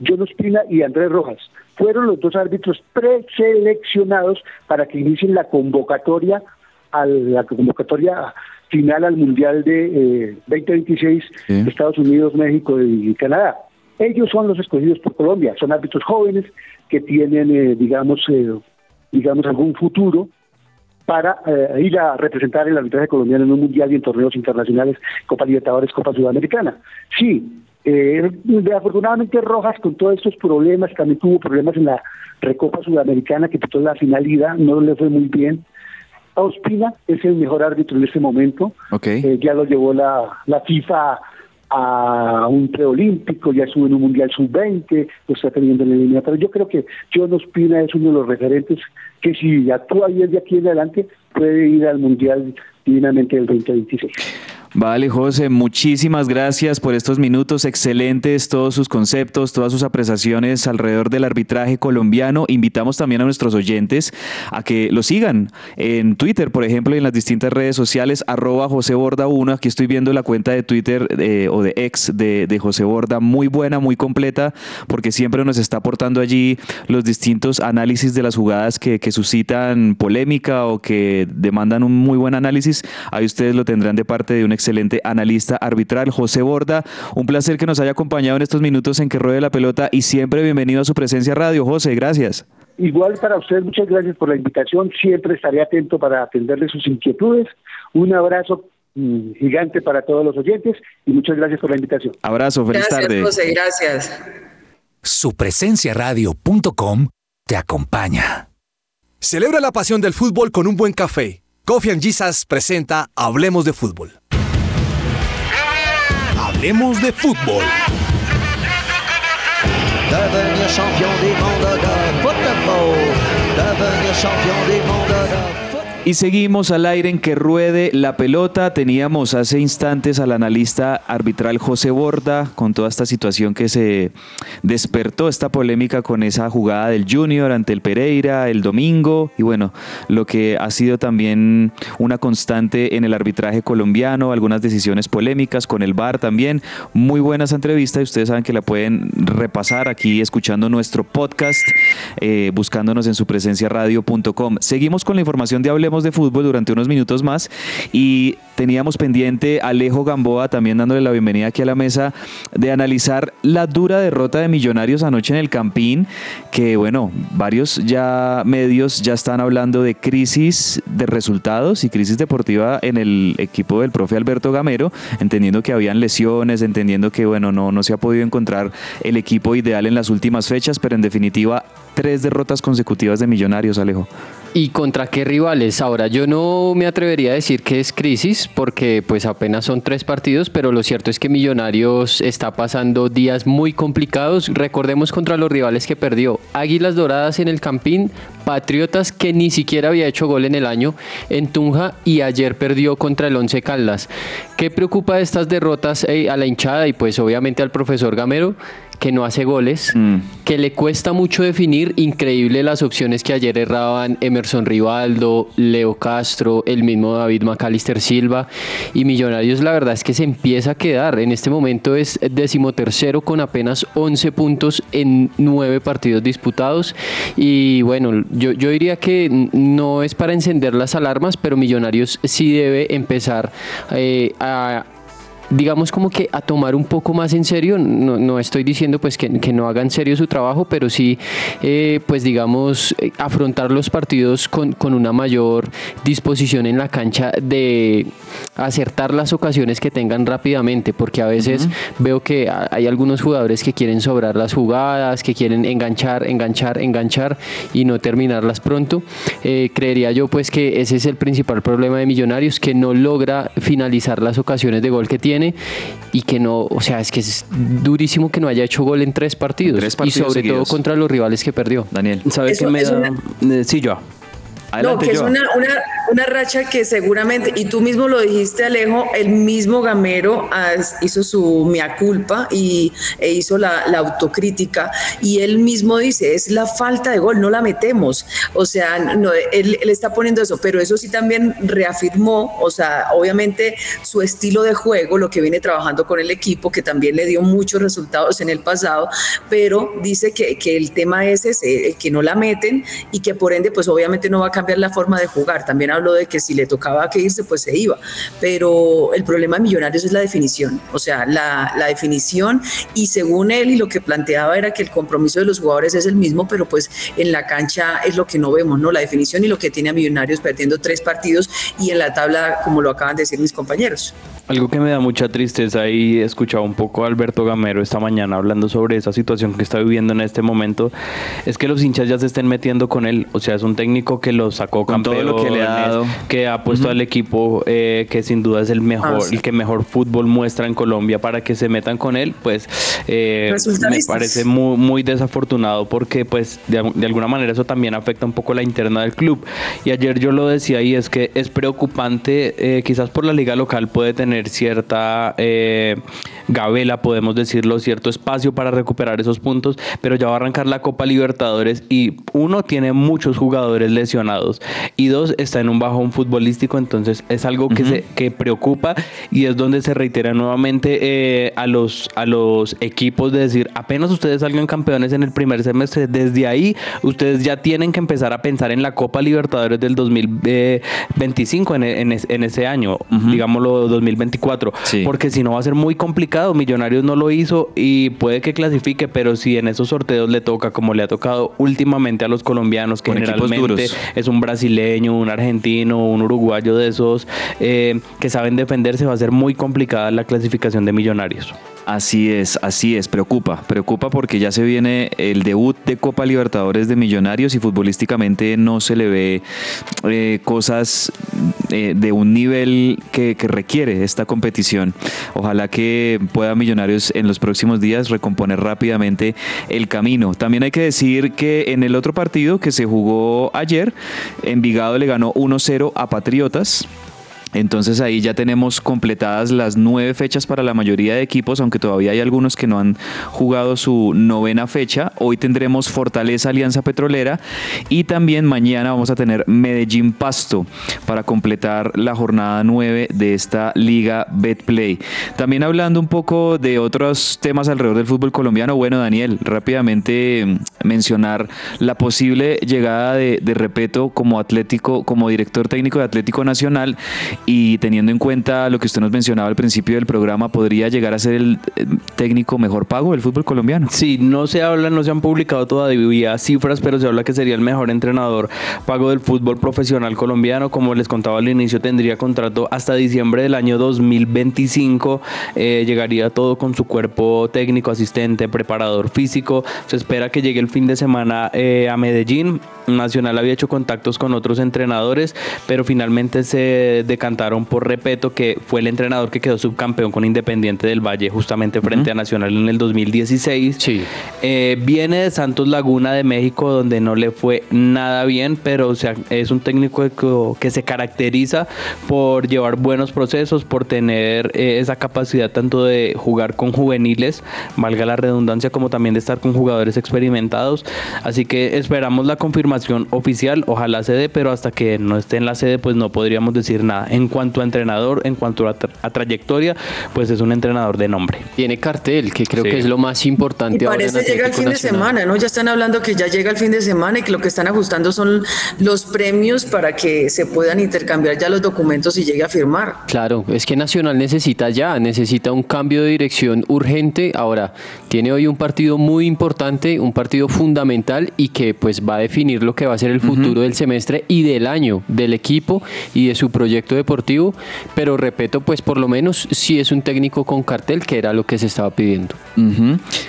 John Ospina y Andrés Rojas fueron los dos árbitros preseleccionados para que inicien la convocatoria a la convocatoria final al Mundial de 2026 de Estados Unidos, México y Canadá. Ellos son los escogidos por Colombia, son árbitros jóvenes que tienen, eh, digamos, eh, digamos, algún futuro para eh, ir a representar el arbitraje colombiano en un mundial y en torneos internacionales, Copa Libertadores, Copa Sudamericana. Sí, eh, afortunadamente Rojas con todos estos problemas, también tuvo problemas en la Recopa Sudamericana que quitó la finalidad, no le fue muy bien. Ospina es el mejor árbitro en este momento, eh, ya lo llevó la, la FIFA a un preolímpico, ya estuvo en un mundial sub-20, lo está teniendo en línea. Pero yo creo que John Ospina es uno de los referentes que si actúa bien de aquí en adelante puede ir al mundial divinamente del 2026. Vale, José, muchísimas gracias por estos minutos excelentes, todos sus conceptos, todas sus apreciaciones alrededor del arbitraje colombiano. Invitamos también a nuestros oyentes a que lo sigan en Twitter, por ejemplo, y en las distintas redes sociales, arroba José Borda 1. Aquí estoy viendo la cuenta de Twitter eh, o de ex de, de José Borda, muy buena, muy completa, porque siempre nos está aportando allí los distintos análisis de las jugadas que, que suscitan polémica o que demandan un muy buen análisis. Ahí ustedes lo tendrán de parte de un excelente analista arbitral, José Borda. Un placer que nos haya acompañado en estos minutos en que ruede la pelota y siempre bienvenido a su presencia radio. José, gracias. Igual para usted, muchas gracias por la invitación. Siempre estaré atento para atenderle sus inquietudes. Un abrazo mm, gigante para todos los oyentes y muchas gracias por la invitación. Abrazo, feliz gracias, tarde. José, gracias. Supresenciaradio.com te acompaña. Celebra la pasión del fútbol con un buen café. Coffee and Jesus presenta Hablemos de Fútbol. Hablemos de Fútbol. Devenir champion des mondes de football. Devenir champion des mondes. Y seguimos al aire en que ruede la pelota. Teníamos hace instantes al analista arbitral José Borda con toda esta situación que se despertó, esta polémica con esa jugada del Junior ante el Pereira el domingo. Y bueno, lo que ha sido también una constante en el arbitraje colombiano, algunas decisiones polémicas con el VAR también. Muy buena esa entrevista y ustedes saben que la pueden repasar aquí escuchando nuestro podcast, eh, buscándonos en su presencia radio.com. Seguimos con la información de Hablemos de fútbol durante unos minutos más y teníamos pendiente Alejo Gamboa también dándole la bienvenida aquí a la mesa de analizar la dura derrota de Millonarios anoche en el Campín, que bueno, varios ya medios ya están hablando de crisis de resultados y crisis deportiva en el equipo del profe Alberto Gamero, entendiendo que habían lesiones, entendiendo que bueno, no, no se ha podido encontrar el equipo ideal en las últimas fechas, pero en definitiva tres derrotas consecutivas de Millonarios, Alejo. ¿Y contra qué rivales? Ahora, yo no me atrevería a decir que es crisis porque pues apenas son tres partidos, pero lo cierto es que Millonarios está pasando días muy complicados. Recordemos contra los rivales que perdió. Águilas Doradas en el Campín, Patriotas que ni siquiera había hecho gol en el año en Tunja y ayer perdió contra el Once Caldas. ¿Qué preocupa de estas derrotas eh, a la hinchada y pues obviamente al profesor Gamero? Que no hace goles, Mm. que le cuesta mucho definir, increíble las opciones que ayer erraban Emerson Rivaldo, Leo Castro, el mismo David Macalister Silva y Millonarios la verdad es que se empieza a quedar, en este momento es decimotercero con apenas 11 puntos en 9 partidos disputados y bueno, yo, yo diría que no es para encender las alarmas, pero Millonarios sí debe empezar eh, a digamos como que a tomar un poco más en serio, no, no estoy diciendo pues que, que no hagan serio su trabajo, pero sí eh, pues digamos eh, afrontar los partidos con, con una mayor disposición en la cancha de acertar las ocasiones que tengan rápidamente, porque a veces veo que hay algunos jugadores que quieren sobrar las jugadas, que quieren enganchar, enganchar, enganchar y no terminarlas pronto. Eh, creería yo pues que ese es el principal problema de Millonarios, que no logra finalizar las ocasiones de gol que tiene y que no, o sea, es que es durísimo que no haya hecho gol en tres partidos, tres y sobre seguidos. todo contra los rivales que perdió. Daniel. ¿Sabes qué me da? una- Eh, Sí, yo. No, que es una, una, una racha que seguramente, y tú mismo lo dijiste, Alejo, el mismo Gamero hizo su mea culpa y, e hizo la, la autocrítica, y él mismo dice, es la falta de gol, no la metemos. O sea, no, él, él está poniendo eso, pero eso sí también reafirmó, o sea, obviamente su estilo de juego, lo que viene trabajando con el equipo, que también le dio muchos resultados en el pasado, pero dice que, que el tema es ese, que no la meten y que por ende, pues obviamente no va a cambiar la forma de jugar. También habló de que si le tocaba que irse, pues se iba. Pero el problema de Millonarios es la definición, o sea, la, la definición y según él y lo que planteaba era que el compromiso de los jugadores es el mismo, pero pues en la cancha es lo que no vemos, ¿no? La definición y lo que tiene a Millonarios perdiendo tres partidos y en la tabla, como lo acaban de decir mis compañeros. Algo que me da mucha tristeza y he escuchado un poco a Alberto Gamero esta mañana hablando sobre esa situación que está viviendo en este momento es que los hinchas ya se estén metiendo con él. O sea, es un técnico que lo sacó Con todo lo que le ha campeones, dado. que ha puesto al equipo eh, que sin duda es el mejor, Ah, sí. el que mejor fútbol muestra en Colombia para que se metan con él, pues eh, me parece muy, muy desafortunado porque pues de, de alguna manera eso también afecta un poco la interna del club. Y ayer yo lo decía y es que es preocupante, eh, quizás por la liga local puede tener cierta eh, gabela, podemos decirlo, cierto espacio para recuperar esos puntos, pero ya va a arrancar la Copa Libertadores y uno tiene muchos jugadores lesionados y dos está en un bajón futbolístico, entonces es algo que, se, que preocupa y es donde se reitera nuevamente eh, a, los, a los equipos de decir, apenas ustedes salgan campeones en el primer semestre, desde ahí ustedes ya tienen que empezar a pensar en la Copa Libertadores del 2025 en, en, es- en ese año, digámoslo 2024, Sí. porque si no va a ser muy complicado, Millonarios no lo hizo y puede que clasifique, pero si en esos sorteos le toca como le ha tocado últimamente a los colombianos, que Con generalmente es un brasileño, un argentino, un uruguayo de esos eh, que saben defenderse, va a ser muy complicada la clasificación de Millonarios. Así es, así es, preocupa, preocupa porque ya se viene el debut de Copa Libertadores de Millonarios y futbolísticamente no se le ve eh, cosas eh, de un nivel que, que requiere esta competición. Ojalá que pueda Millonarios en los próximos días recomponer rápidamente el camino. También hay que decir que en el otro partido que se jugó ayer, Envigado le ganó 1-0 a Patriotas. Entonces ahí ya tenemos completadas las nueve fechas para la mayoría de equipos, aunque todavía hay algunos que no han jugado su novena fecha. Hoy tendremos Fortaleza Alianza Petrolera y también mañana vamos a tener Medellín Pasto para completar la jornada nueve de esta liga Betplay. También hablando un poco de otros temas alrededor del fútbol colombiano, bueno Daniel, rápidamente mm, mencionar la posible llegada de, de Repeto como Atlético, como director técnico de Atlético Nacional y teniendo en cuenta lo que usted nos mencionaba al principio del programa, podría llegar a ser el eh, técnico mejor pago del fútbol colombiano. Sí, no se habla, no se han publicado todavía cifras, pero se habla que sería el mejor entrenador pago del fútbol profesional colombiano. Como les contaba al inicio, tendría contrato hasta diciembre del año 2025. Eh, llegaría todo con su cuerpo técnico, asistente, preparador físico. Se espera que llegue el fin de semana eh, a Medellín. Nacional había hecho contactos con otros entrenadores, pero finalmente se decantaron por Repeto, que fue el entrenador que quedó subcampeón con Independiente del Valle justamente frente a Nacional en el 2016. Sí. Eh, viene de Santos Laguna de México, donde no le fue nada bien, pero o sea, es un técnico que, que se caracteriza por llevar buenos procesos, por tener eh, esa capacidad tanto de jugar con juveniles, valga la redundancia, como también de estar con jugadores experimentados. Así que esperamos la confirmación oficial, ojalá se dé, pero hasta que no esté en la sede, pues no podríamos decir nada. En cuanto a entrenador, en cuanto a, tra- a trayectoria, pues es un entrenador de nombre. Tiene cartel, que creo Sí. que es lo más Y importante ahora en parece llega el fin de semana, ¿no? Ya están hablando que ya llega el fin de semana y que lo que están ajustando son los premios para que se puedan intercambiar ya los documentos y llegue a firmar. Claro, es que Nacional necesita ya, necesita un cambio de dirección urgente. Ahora, tiene hoy un partido muy importante, un partido fundamental y que pues va a definir lo que va a ser el futuro del semestre y del año del equipo y de su proyecto deportivo. Pero repito, pues por lo menos sí es un técnico con cartel, que era lo que se estaba pidiendo.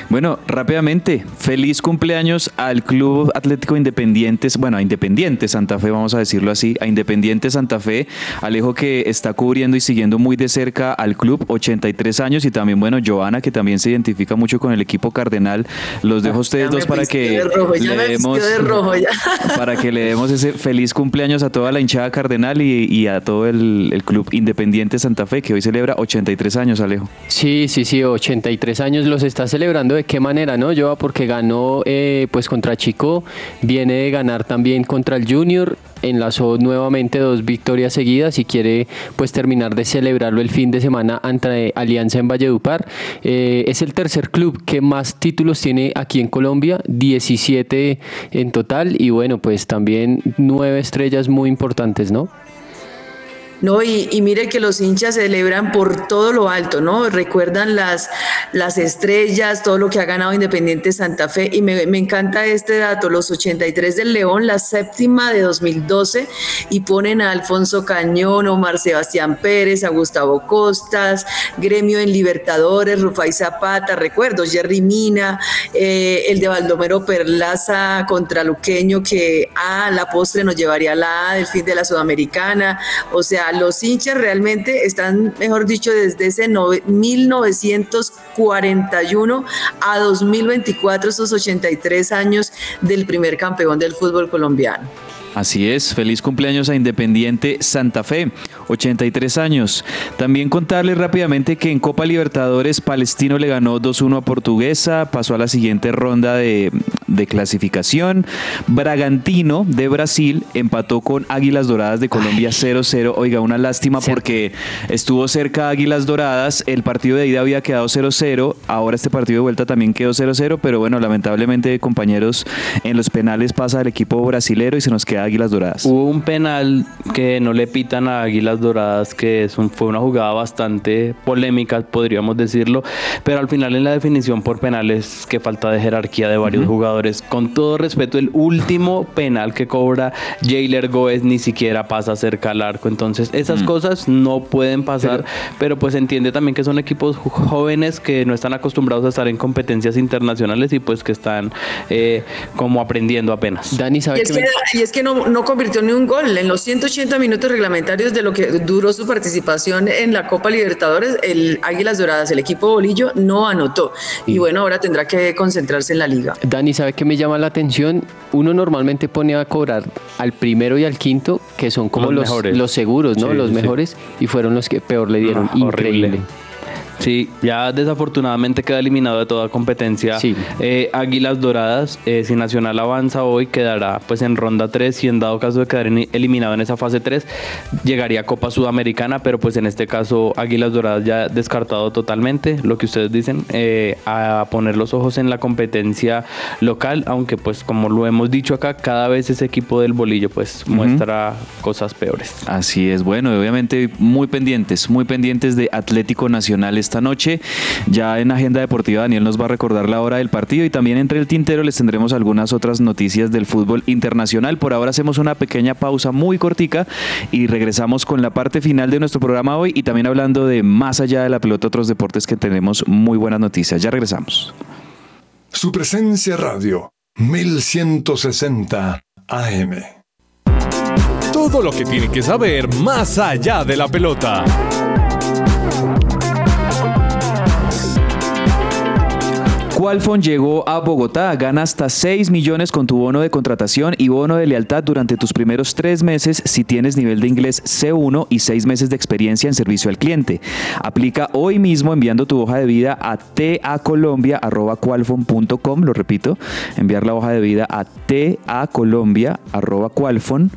Bueno, rápidamente, feliz cumpleaños al Club Atlético Independientes, bueno, a Independiente Santa Fe, vamos a decirlo así, a Independiente Santa Fe, Alejo que está cubriendo y siguiendo muy de cerca al club, 83 años, y también, bueno, Joana, que también se identifica mucho con el equipo cardenal. Los dejo a ustedes dos para que de rojo, ya le demos de rojo, ya. [LAUGHS] para que le demos ese feliz cumpleaños a toda la hinchada cardenal y, y a todo el, el club Independiente Santa Fe, que hoy celebra 83 años, Alejo. Sí, sí, sí, 83 años los está celebrando. ¿De qué manera, no? Yo, porque ganó eh, pues contra Chico, viene de ganar también contra el Junior, enlazó nuevamente dos victorias seguidas y quiere pues terminar de celebrarlo el fin de semana ante Alianza en Valledupar. Eh, es el tercer club que más títulos tiene aquí en Colombia, 17 en total y bueno, pues también nueve estrellas muy importantes, ¿no? No, y, mire que los hinchas celebran por todo lo alto, ¿no? Recuerdan las, las estrellas, todo lo que ha ganado Independiente Santa Fe. Y me, me encanta este dato, los 83 del León, la séptima de 2012, y ponen a Alfonso Cañón, Omar Sebastián Pérez, a Gustavo Costas, Gremio en Libertadores, Rufai Zapata, recuerdo, Jerry Mina, eh, el de Baldomero Perlaza contra Luqueño, que a la postre nos llevaría a la del fin de la Sudamericana. O sea, los hinchas realmente están, mejor dicho, desde ese nove- 1941 a 2024, esos 83 años del primer campeón del fútbol colombiano. Así es, feliz cumpleaños a Independiente Santa Fe, 83 años. También contarles rápidamente que en Copa Libertadores Palestino le ganó 2-1 a Portuguesa, pasó a la siguiente ronda de, de clasificación. Bragantino de Brasil empató con Águilas Doradas de Colombia 0-0. Oiga, una lástima porque estuvo cerca Águilas Doradas, el partido de ida había quedado 0-0, ahora este partido de vuelta también quedó 0-0, pero bueno, lamentablemente compañeros, en los penales pasa el equipo brasilero y se nos queda Águilas Doradas. Hubo un penal que no le pitan a Águilas Doradas, que es un- fue una jugada bastante polémica, podríamos decirlo, pero al final en la definición por penales, que falta de jerarquía de varios jugadores. Con todo respeto, el último penal que cobra Jailer Goes ni siquiera pasa cerca al arco, entonces esas cosas no pueden pasar, pero, pues entiende también que son equipos jóvenes que no están acostumbrados a estar en competencias internacionales y pues que están eh, como aprendiendo apenas. Dani, ¿sabe Y es que que, y es que no, no convirtió ni un gol. En los 180 minutos reglamentarios de lo que duró su participación en la Copa Libertadores, el Águilas Doradas, el equipo bolillo, no anotó. Y bueno, ahora tendrá que concentrarse en la liga. Dani, ¿sabe qué me llama la atención? Uno normalmente pone a cobrar al primero y al quinto, que son como Los los, mejores. los seguros, ¿no? Sí, los sí. mejores, y fueron los que peor le dieron. Horrible. Sí, ya desafortunadamente queda eliminado de toda competencia. Sí. Eh, Águilas Doradas, eh, si Nacional avanza hoy, quedará pues en ronda 3 y en dado caso de quedar en- eliminado en esa fase 3, llegaría a Copa Sudamericana, pero pues en este caso Águilas Doradas ya descartado totalmente, lo que ustedes dicen, eh, a poner los ojos en la competencia local, aunque pues como lo hemos dicho acá, cada vez ese equipo del bolillo pues muestra cosas peores. Así es, bueno, y obviamente muy pendientes, muy pendientes de Atlético Nacional esta noche. Ya en Agenda Deportiva Daniel nos va a recordar la hora del partido y también entre el tintero les tendremos algunas otras noticias del fútbol internacional. Por ahora hacemos una pequeña pausa muy cortica y regresamos con la parte final de nuestro programa hoy y también hablando de más allá de la pelota, otros deportes que tenemos muy buenas noticias. Ya regresamos. Su presencia radio, 1160 AM. Todo lo que tiene que saber más allá de la pelota. Qualfon llegó a Bogotá, gana hasta 6 millones con tu bono de contratación y bono de lealtad durante tus primeros tres meses si tienes nivel de inglés C1 y 6 meses de experiencia en servicio al cliente. Aplica hoy mismo enviando tu hoja de vida a tacolombia.qualfon.com, lo repito, enviar la hoja de vida a tacolombia.qualfon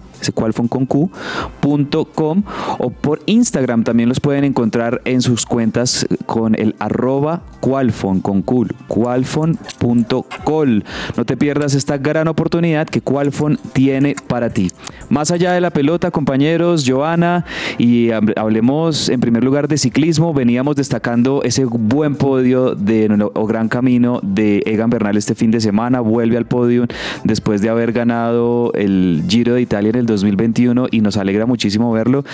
com, o por Instagram también los pueden encontrar en sus cuentas con el arroba qualfon.col. No te pierdas esta gran oportunidad que Qualfon tiene para ti. Más allá de la pelota, compañeros, Joana, y hab- hablemos en primer lugar de ciclismo. Veníamos destacando ese buen podio de o gran camino de Egan Bernal este fin de semana. Vuelve al podio después de haber ganado el Giro de Italia en el 2021 y nos alegra muchísimo verlo.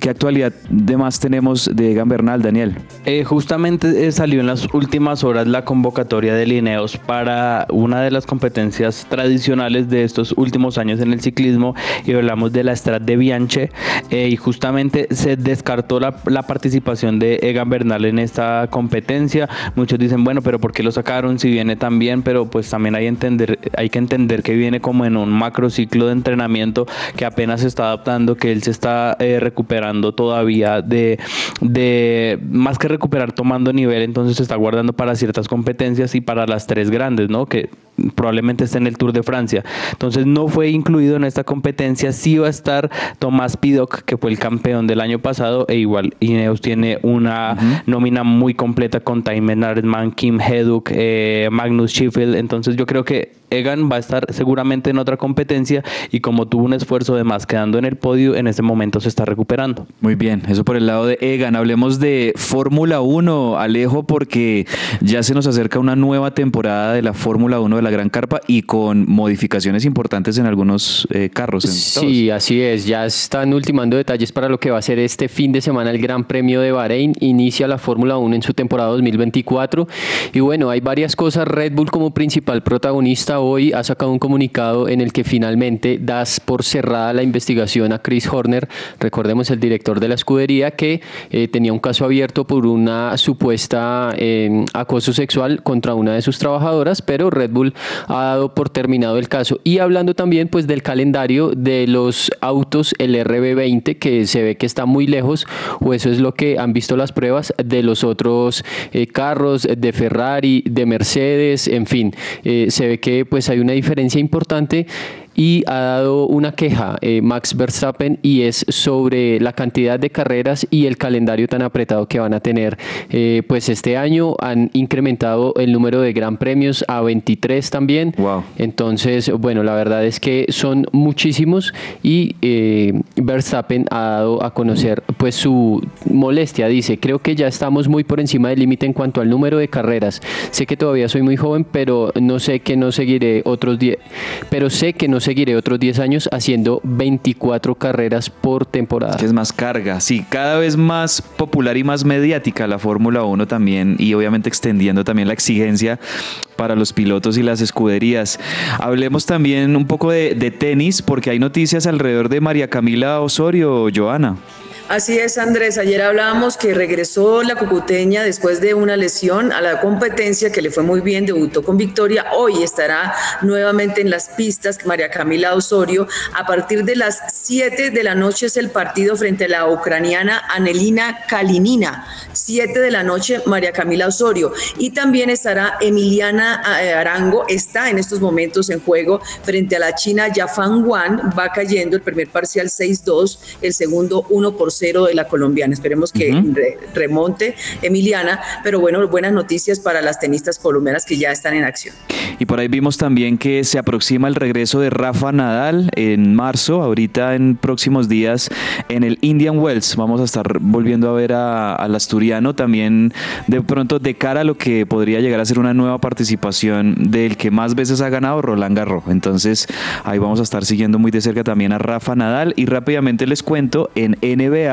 ¿Qué actualidad de más tenemos de Egan Bernal, Daniel? Eh, justamente eh, salió en las últimas horas la convocatoria de Lineos para una de las competencias tradicionales de estos últimos años en el ciclismo y hablamos de la Strat de Bianche eh, y justamente se descartó la, la participación de Egan Bernal en esta competencia. Muchos dicen, bueno, pero ¿por qué lo sacaron si viene tan bien? Pero pues también hay, entender, hay que entender que viene como en un macro ciclo de entrenamiento que apenas se está adaptando, que él se está eh, recuperando todavía de, de más que recuperar tomando nivel, entonces se está guardando para ciertas competencias y para las tres grandes, ¿no? Que probablemente esté en el Tour de Francia. Entonces no fue incluido en esta competencia, sí va a estar Tomás Pidoc, que fue el campeón del año pasado, e igual Ineos tiene una nómina muy completa con Time Nardman, Kim Heduk, eh, Magnus Sheffield, entonces yo creo que Egan va a estar seguramente en otra competencia y como tuvo un esfuerzo de más quedando en el podio, en este momento se está recuperando. Muy bien, eso por el lado de Egan. Hablemos de Fórmula 1, Alejo, porque ya se nos acerca una nueva temporada de la Fórmula 1 de la Gran Carpa y con modificaciones importantes en algunos eh, carros. en todos. Sí, así es. Ya están ultimando detalles para lo que va a ser este fin de semana el Gran Premio de Bahrein. Inicia la Fórmula 1 en su temporada 2024. Y bueno, hay varias cosas. Red Bull como principal protagonista hoy ha sacado un comunicado en el que finalmente das por cerrada la investigación a Chris Horner, recordemos el director de la escudería, que eh, tenía un caso abierto por una supuesta eh, acoso sexual contra una de sus trabajadoras, pero Red Bull ha dado por terminado el caso. Y hablando también pues del calendario de los autos, el RB20, que se ve que está muy lejos, o eso es lo que han visto las pruebas de los otros eh, carros, de Ferrari, de Mercedes, en fin, se ve que pues hay una diferencia importante y ha dado una queja eh, Max Verstappen y es sobre la cantidad de carreras y el calendario tan apretado que van a tener. Eh, pues este año han incrementado el número de gran premios a 23 también. Entonces, bueno, la verdad es que son muchísimos y eh, Verstappen ha dado a conocer pues su molestia. Dice, creo que ya estamos muy por encima del límite en cuanto al número de carreras. Sé que todavía soy muy joven, pero no sé que no seguiré otros 10, pero sé que no seguiré otros 10 años haciendo 24 carreras por temporada. Que es más carga, sí, cada vez más popular y más mediática la Fórmula 1 también y obviamente extendiendo también la exigencia para los pilotos y las escuderías. Hablemos también un poco de, de tenis porque hay noticias alrededor de María Camila Osorio, Joana. Así es, Andrés. Ayer hablábamos que regresó la cucuteña después de una lesión a la competencia que le fue muy bien, debutó con victoria. Hoy estará nuevamente en las pistas María Camila Osorio. A partir de las 7 de la noche es el partido frente a la ucraniana Anelina Kalinina. 7 de la noche María Camila Osorio. Y también estará Emiliana eh, Arango, está en estos momentos en juego frente a la china Yafan Wan. Va cayendo el primer parcial 6-2, el segundo 1 por 0 de la colombiana. Esperemos que re- remonte Emiliana, pero bueno, buenas noticias para las tenistas colombianas que ya están en acción. Y por ahí vimos también que se aproxima el regreso de Rafa Nadal en marzo, ahorita en próximos días en el Indian Wells. Vamos a estar volviendo a ver a- al asturiano también de pronto de cara a lo que podría llegar a ser una nueva participación del que más veces ha ganado, Roland Garros. Entonces ahí vamos a estar siguiendo muy de cerca también a Rafa Nadal y rápidamente les cuento en NBA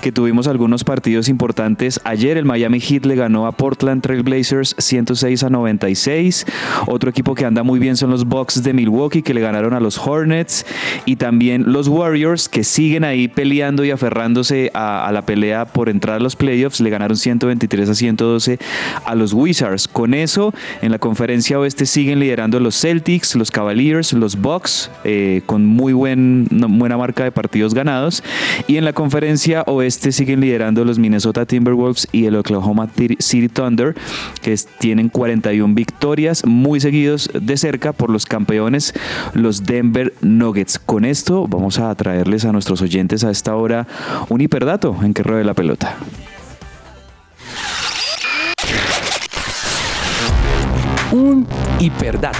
Que tuvimos algunos partidos importantes. Ayer el Miami Heat le ganó a Portland Trail Blazers 106 a 96. Otro equipo que anda muy bien son los Bucks de Milwaukee, que le ganaron a los Hornets. Y también los Warriors, que siguen ahí peleando y aferrándose a, la pelea por entrar a los playoffs, le ganaron 123 a 112 a los Wizards. Con eso, en la conferencia oeste siguen liderando los Celtics, los Cavaliers, los Bucks, eh, con muy buen, buena marca de partidos ganados. Y en la conferencia oeste siguen liderando los Minnesota Timberwolves y el Oklahoma City Thunder, que tienen 41 victorias, muy seguidos de cerca por los campeones, los Denver Nuggets. Con esto vamos a traerles a nuestros oyentes a esta hora un hiperdato en que ruede la pelota. Un hiperdato.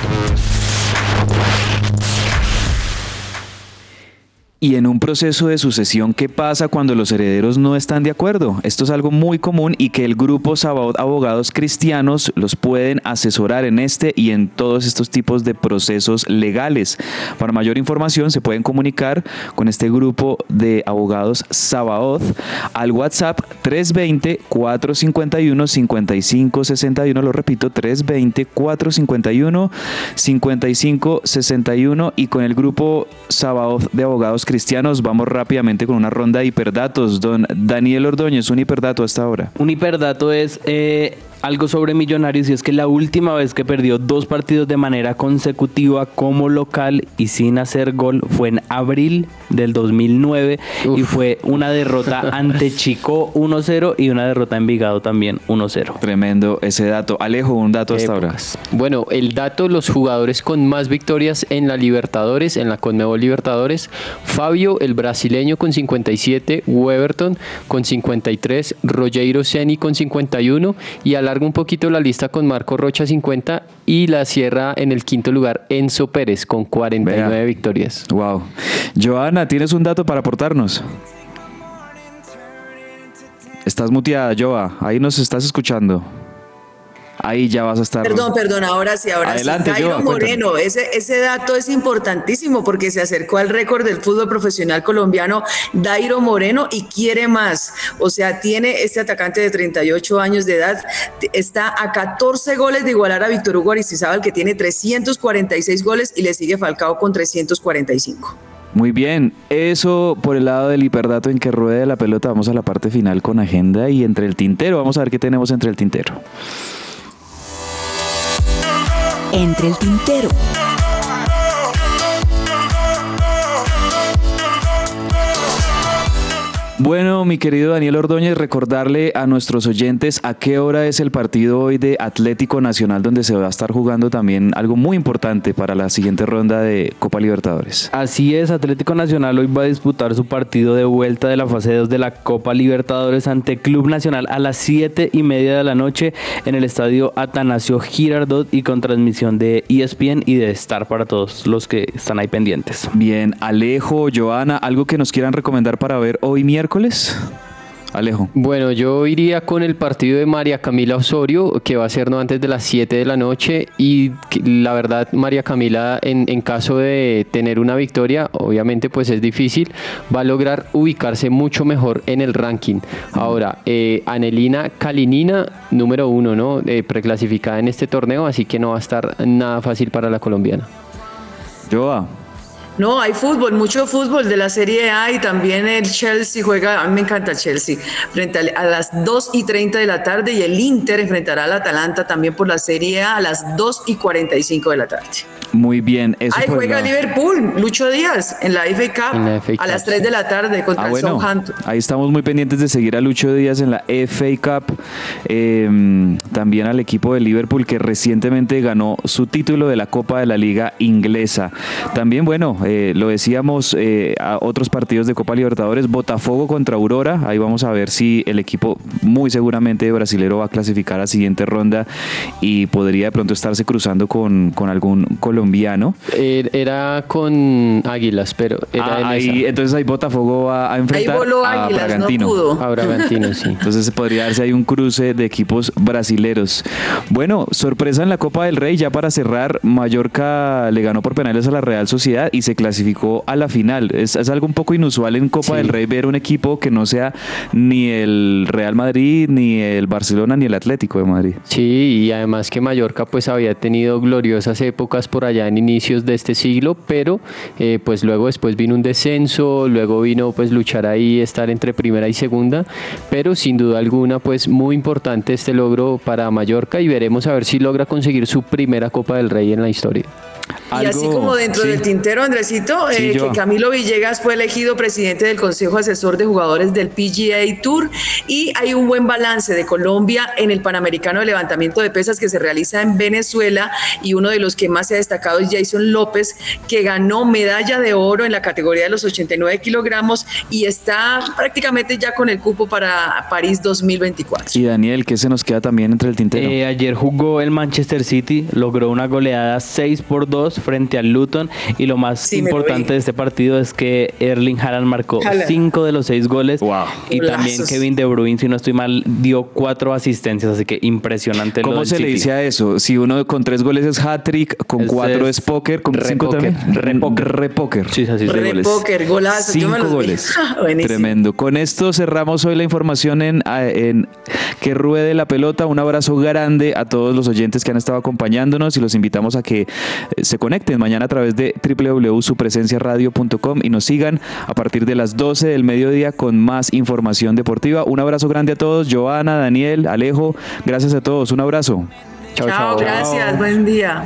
Y en un proceso de sucesión, ¿qué pasa cuando los herederos no están de acuerdo? Esto es algo muy común y que el grupo Sabaot Abogados Cristianos los pueden asesorar en este y en todos estos tipos de procesos legales. Para mayor información se pueden comunicar con este grupo de abogados Sabaoth al WhatsApp 320-451-5561. Lo repito, 320-451-5561 y con el grupo Sabaoth de abogados cristianos vamos rápidamente con una ronda de hiperdatos. Don Daniel Ordóñez, un hiperdato hasta ahora. Un hiperdato es eh, algo sobre Millonarios y es que la última vez que perdió dos partidos de manera consecutiva como local y sin hacer gol fue en abril del 2009 y fue una derrota [LAUGHS] ante Chico 1-0 y una derrota en Vigado también 1-0. Tremendo ese dato. Alejo, un dato hasta ahora. Bueno, el dato, los jugadores con más victorias en la Libertadores, en la Conmebol Libertadores, Fabio, el brasileño con 57, Weberton con 53, Rogero Ceni con 51 y alarga un poquito la lista con Marco Rocha 50 y la cierra en el quinto lugar Enzo Pérez con 49 Vea. victorias. Wow. Joana, ¿tienes un dato para aportarnos? Estás muteada, Joa. Ahí nos estás escuchando. Ahí ya vas a estar. Perdón, perdón, ahora sí, ahora Adelante, sí. Jairo. Moreno, ese, ese dato es importantísimo porque se acercó al récord del fútbol profesional colombiano Dairo Moreno y quiere más. O sea, tiene este atacante de 38 años de edad, está a 14 goles de igualar a Víctor Hugo Aristizábal que tiene 346 goles y le sigue Falcao con 345. Muy bien, eso por el lado del hiperdato en que ruede la pelota. Vamos a la parte final con agenda y entre el tintero. Vamos a ver qué tenemos entre el tintero. Entre el tintero. Bueno, mi querido Daniel Ordóñez, recordarle a nuestros oyentes a qué hora es el partido hoy de Atlético Nacional, donde se va a estar jugando también algo muy importante para la siguiente ronda de Copa Libertadores. Así es, Atlético Nacional hoy va a disputar su partido de vuelta de la fase 2 de la Copa Libertadores ante Club Nacional a las 7 y media de la noche en el estadio Atanasio Girardot y con transmisión de ESPN y de Star para todos los que están ahí pendientes. Bien, Alejo, Joana, ¿algo que nos quieran recomendar para ver hoy miércoles? Alejo. Bueno, yo iría con el partido de María Camila Osorio, que va a ser no antes de las 7 de la noche. Y la verdad, María Camila, en, en caso de tener una victoria, obviamente pues es difícil, va a lograr ubicarse mucho mejor en el ranking. Ahora, eh, Anelina Kalinina, número uno, ¿no? Eh, preclasificada en este torneo, así que no va a estar nada fácil para la colombiana. Joa. No, hay fútbol, mucho fútbol de la Serie A y también el Chelsea juega, a mí me encanta el Chelsea, frente al- a las 2 y 30 de la tarde y el Inter enfrentará al Atalanta también por la Serie A a las 2 y 45 de la tarde. Muy bien, eso Ahí juega Liverpool, Lucho Díaz, en la FA Cup, En la FA a las Cup, 3 de la tarde contra Ah, el bueno, Southampton. ahí estamos muy pendientes de seguir a Lucho Díaz en la FA Cup, eh, también al equipo de Liverpool que recientemente ganó su título de la Copa de la Liga Inglesa. También, bueno, eh, lo decíamos, eh, a otros partidos de Copa Libertadores, Botafogo contra Aurora, ahí vamos a ver si el equipo muy seguramente brasilero va a clasificar a siguiente ronda y podría de pronto estarse cruzando con, con algún colombiano. Er- Era con Águilas, pero era Ah, en ahí, esa. entonces ahí Botafogo va a enfrentar voló a Águilas, no Bragantino. pudo. A Bragantino, sí. Entonces se podría darse ahí un cruce de equipos brasileros. Bueno, sorpresa en la Copa del Rey, ya para cerrar, Mallorca le ganó por penales a la Real Sociedad y se clasificó a la final. Es, es algo un poco inusual en Copa Sí. del Rey ver un equipo que no sea ni el Real Madrid, ni el Barcelona, ni el Atlético de Madrid. Sí, y además que Mallorca pues había tenido gloriosas épocas por allá en inicios de este siglo, pero eh, pues luego después vino un descenso, luego vino pues luchar ahí, estar entre primera y segunda, pero sin duda alguna pues muy importante este logro para Mallorca y veremos a ver si logra conseguir su primera Copa del Rey en la historia. Y así como dentro sí. del tintero, Andresito, Sí, eh, que Camilo Villegas fue elegido presidente del Consejo Asesor de Jugadores del PGA Tour y hay un buen balance de Colombia en el Panamericano de Levantamiento de Pesas que se realiza en Venezuela y uno de los que más se ha destacado es Jason López, que ganó medalla de oro en la categoría de los 89 kilogramos y está prácticamente ya con el cupo para París 2024. Y Daniel, ¿qué se nos queda también entre el tintero? Eh, ayer jugó el Manchester City, logró una goleada 6 por 2 frente al Luton y lo más Sí, lo importante de este partido es que Erling Haaland marcó Haaland. 5 de los 6 goles y Golazos. también Kevin De Bruyne, si no estoy mal, dio 4 asistencias, así que impresionante lo ¿Cómo del se le City. dice a eso? Si uno con tres goles es hat-trick, con Ese cuatro es es póker, con re cinco póker, también. re póker. Re. Sí, así Re goles. póker, golazo, yo me Cinco goles. [LAUGHS] Buenísimo. Tremendo. Con esto cerramos hoy la información en, en Que Ruede la Pelota. Un abrazo grande a todos los oyentes que han estado acompañándonos y los invitamos a que se conecten mañana a través de www.supresenciaradio.com y nos sigan a partir de las 12 del mediodía con más información deportiva. Un abrazo grande a todos. Joana, Daniel, Alejo, gracias a todos. Un abrazo. Chao, Chao, chao. gracias, buen día.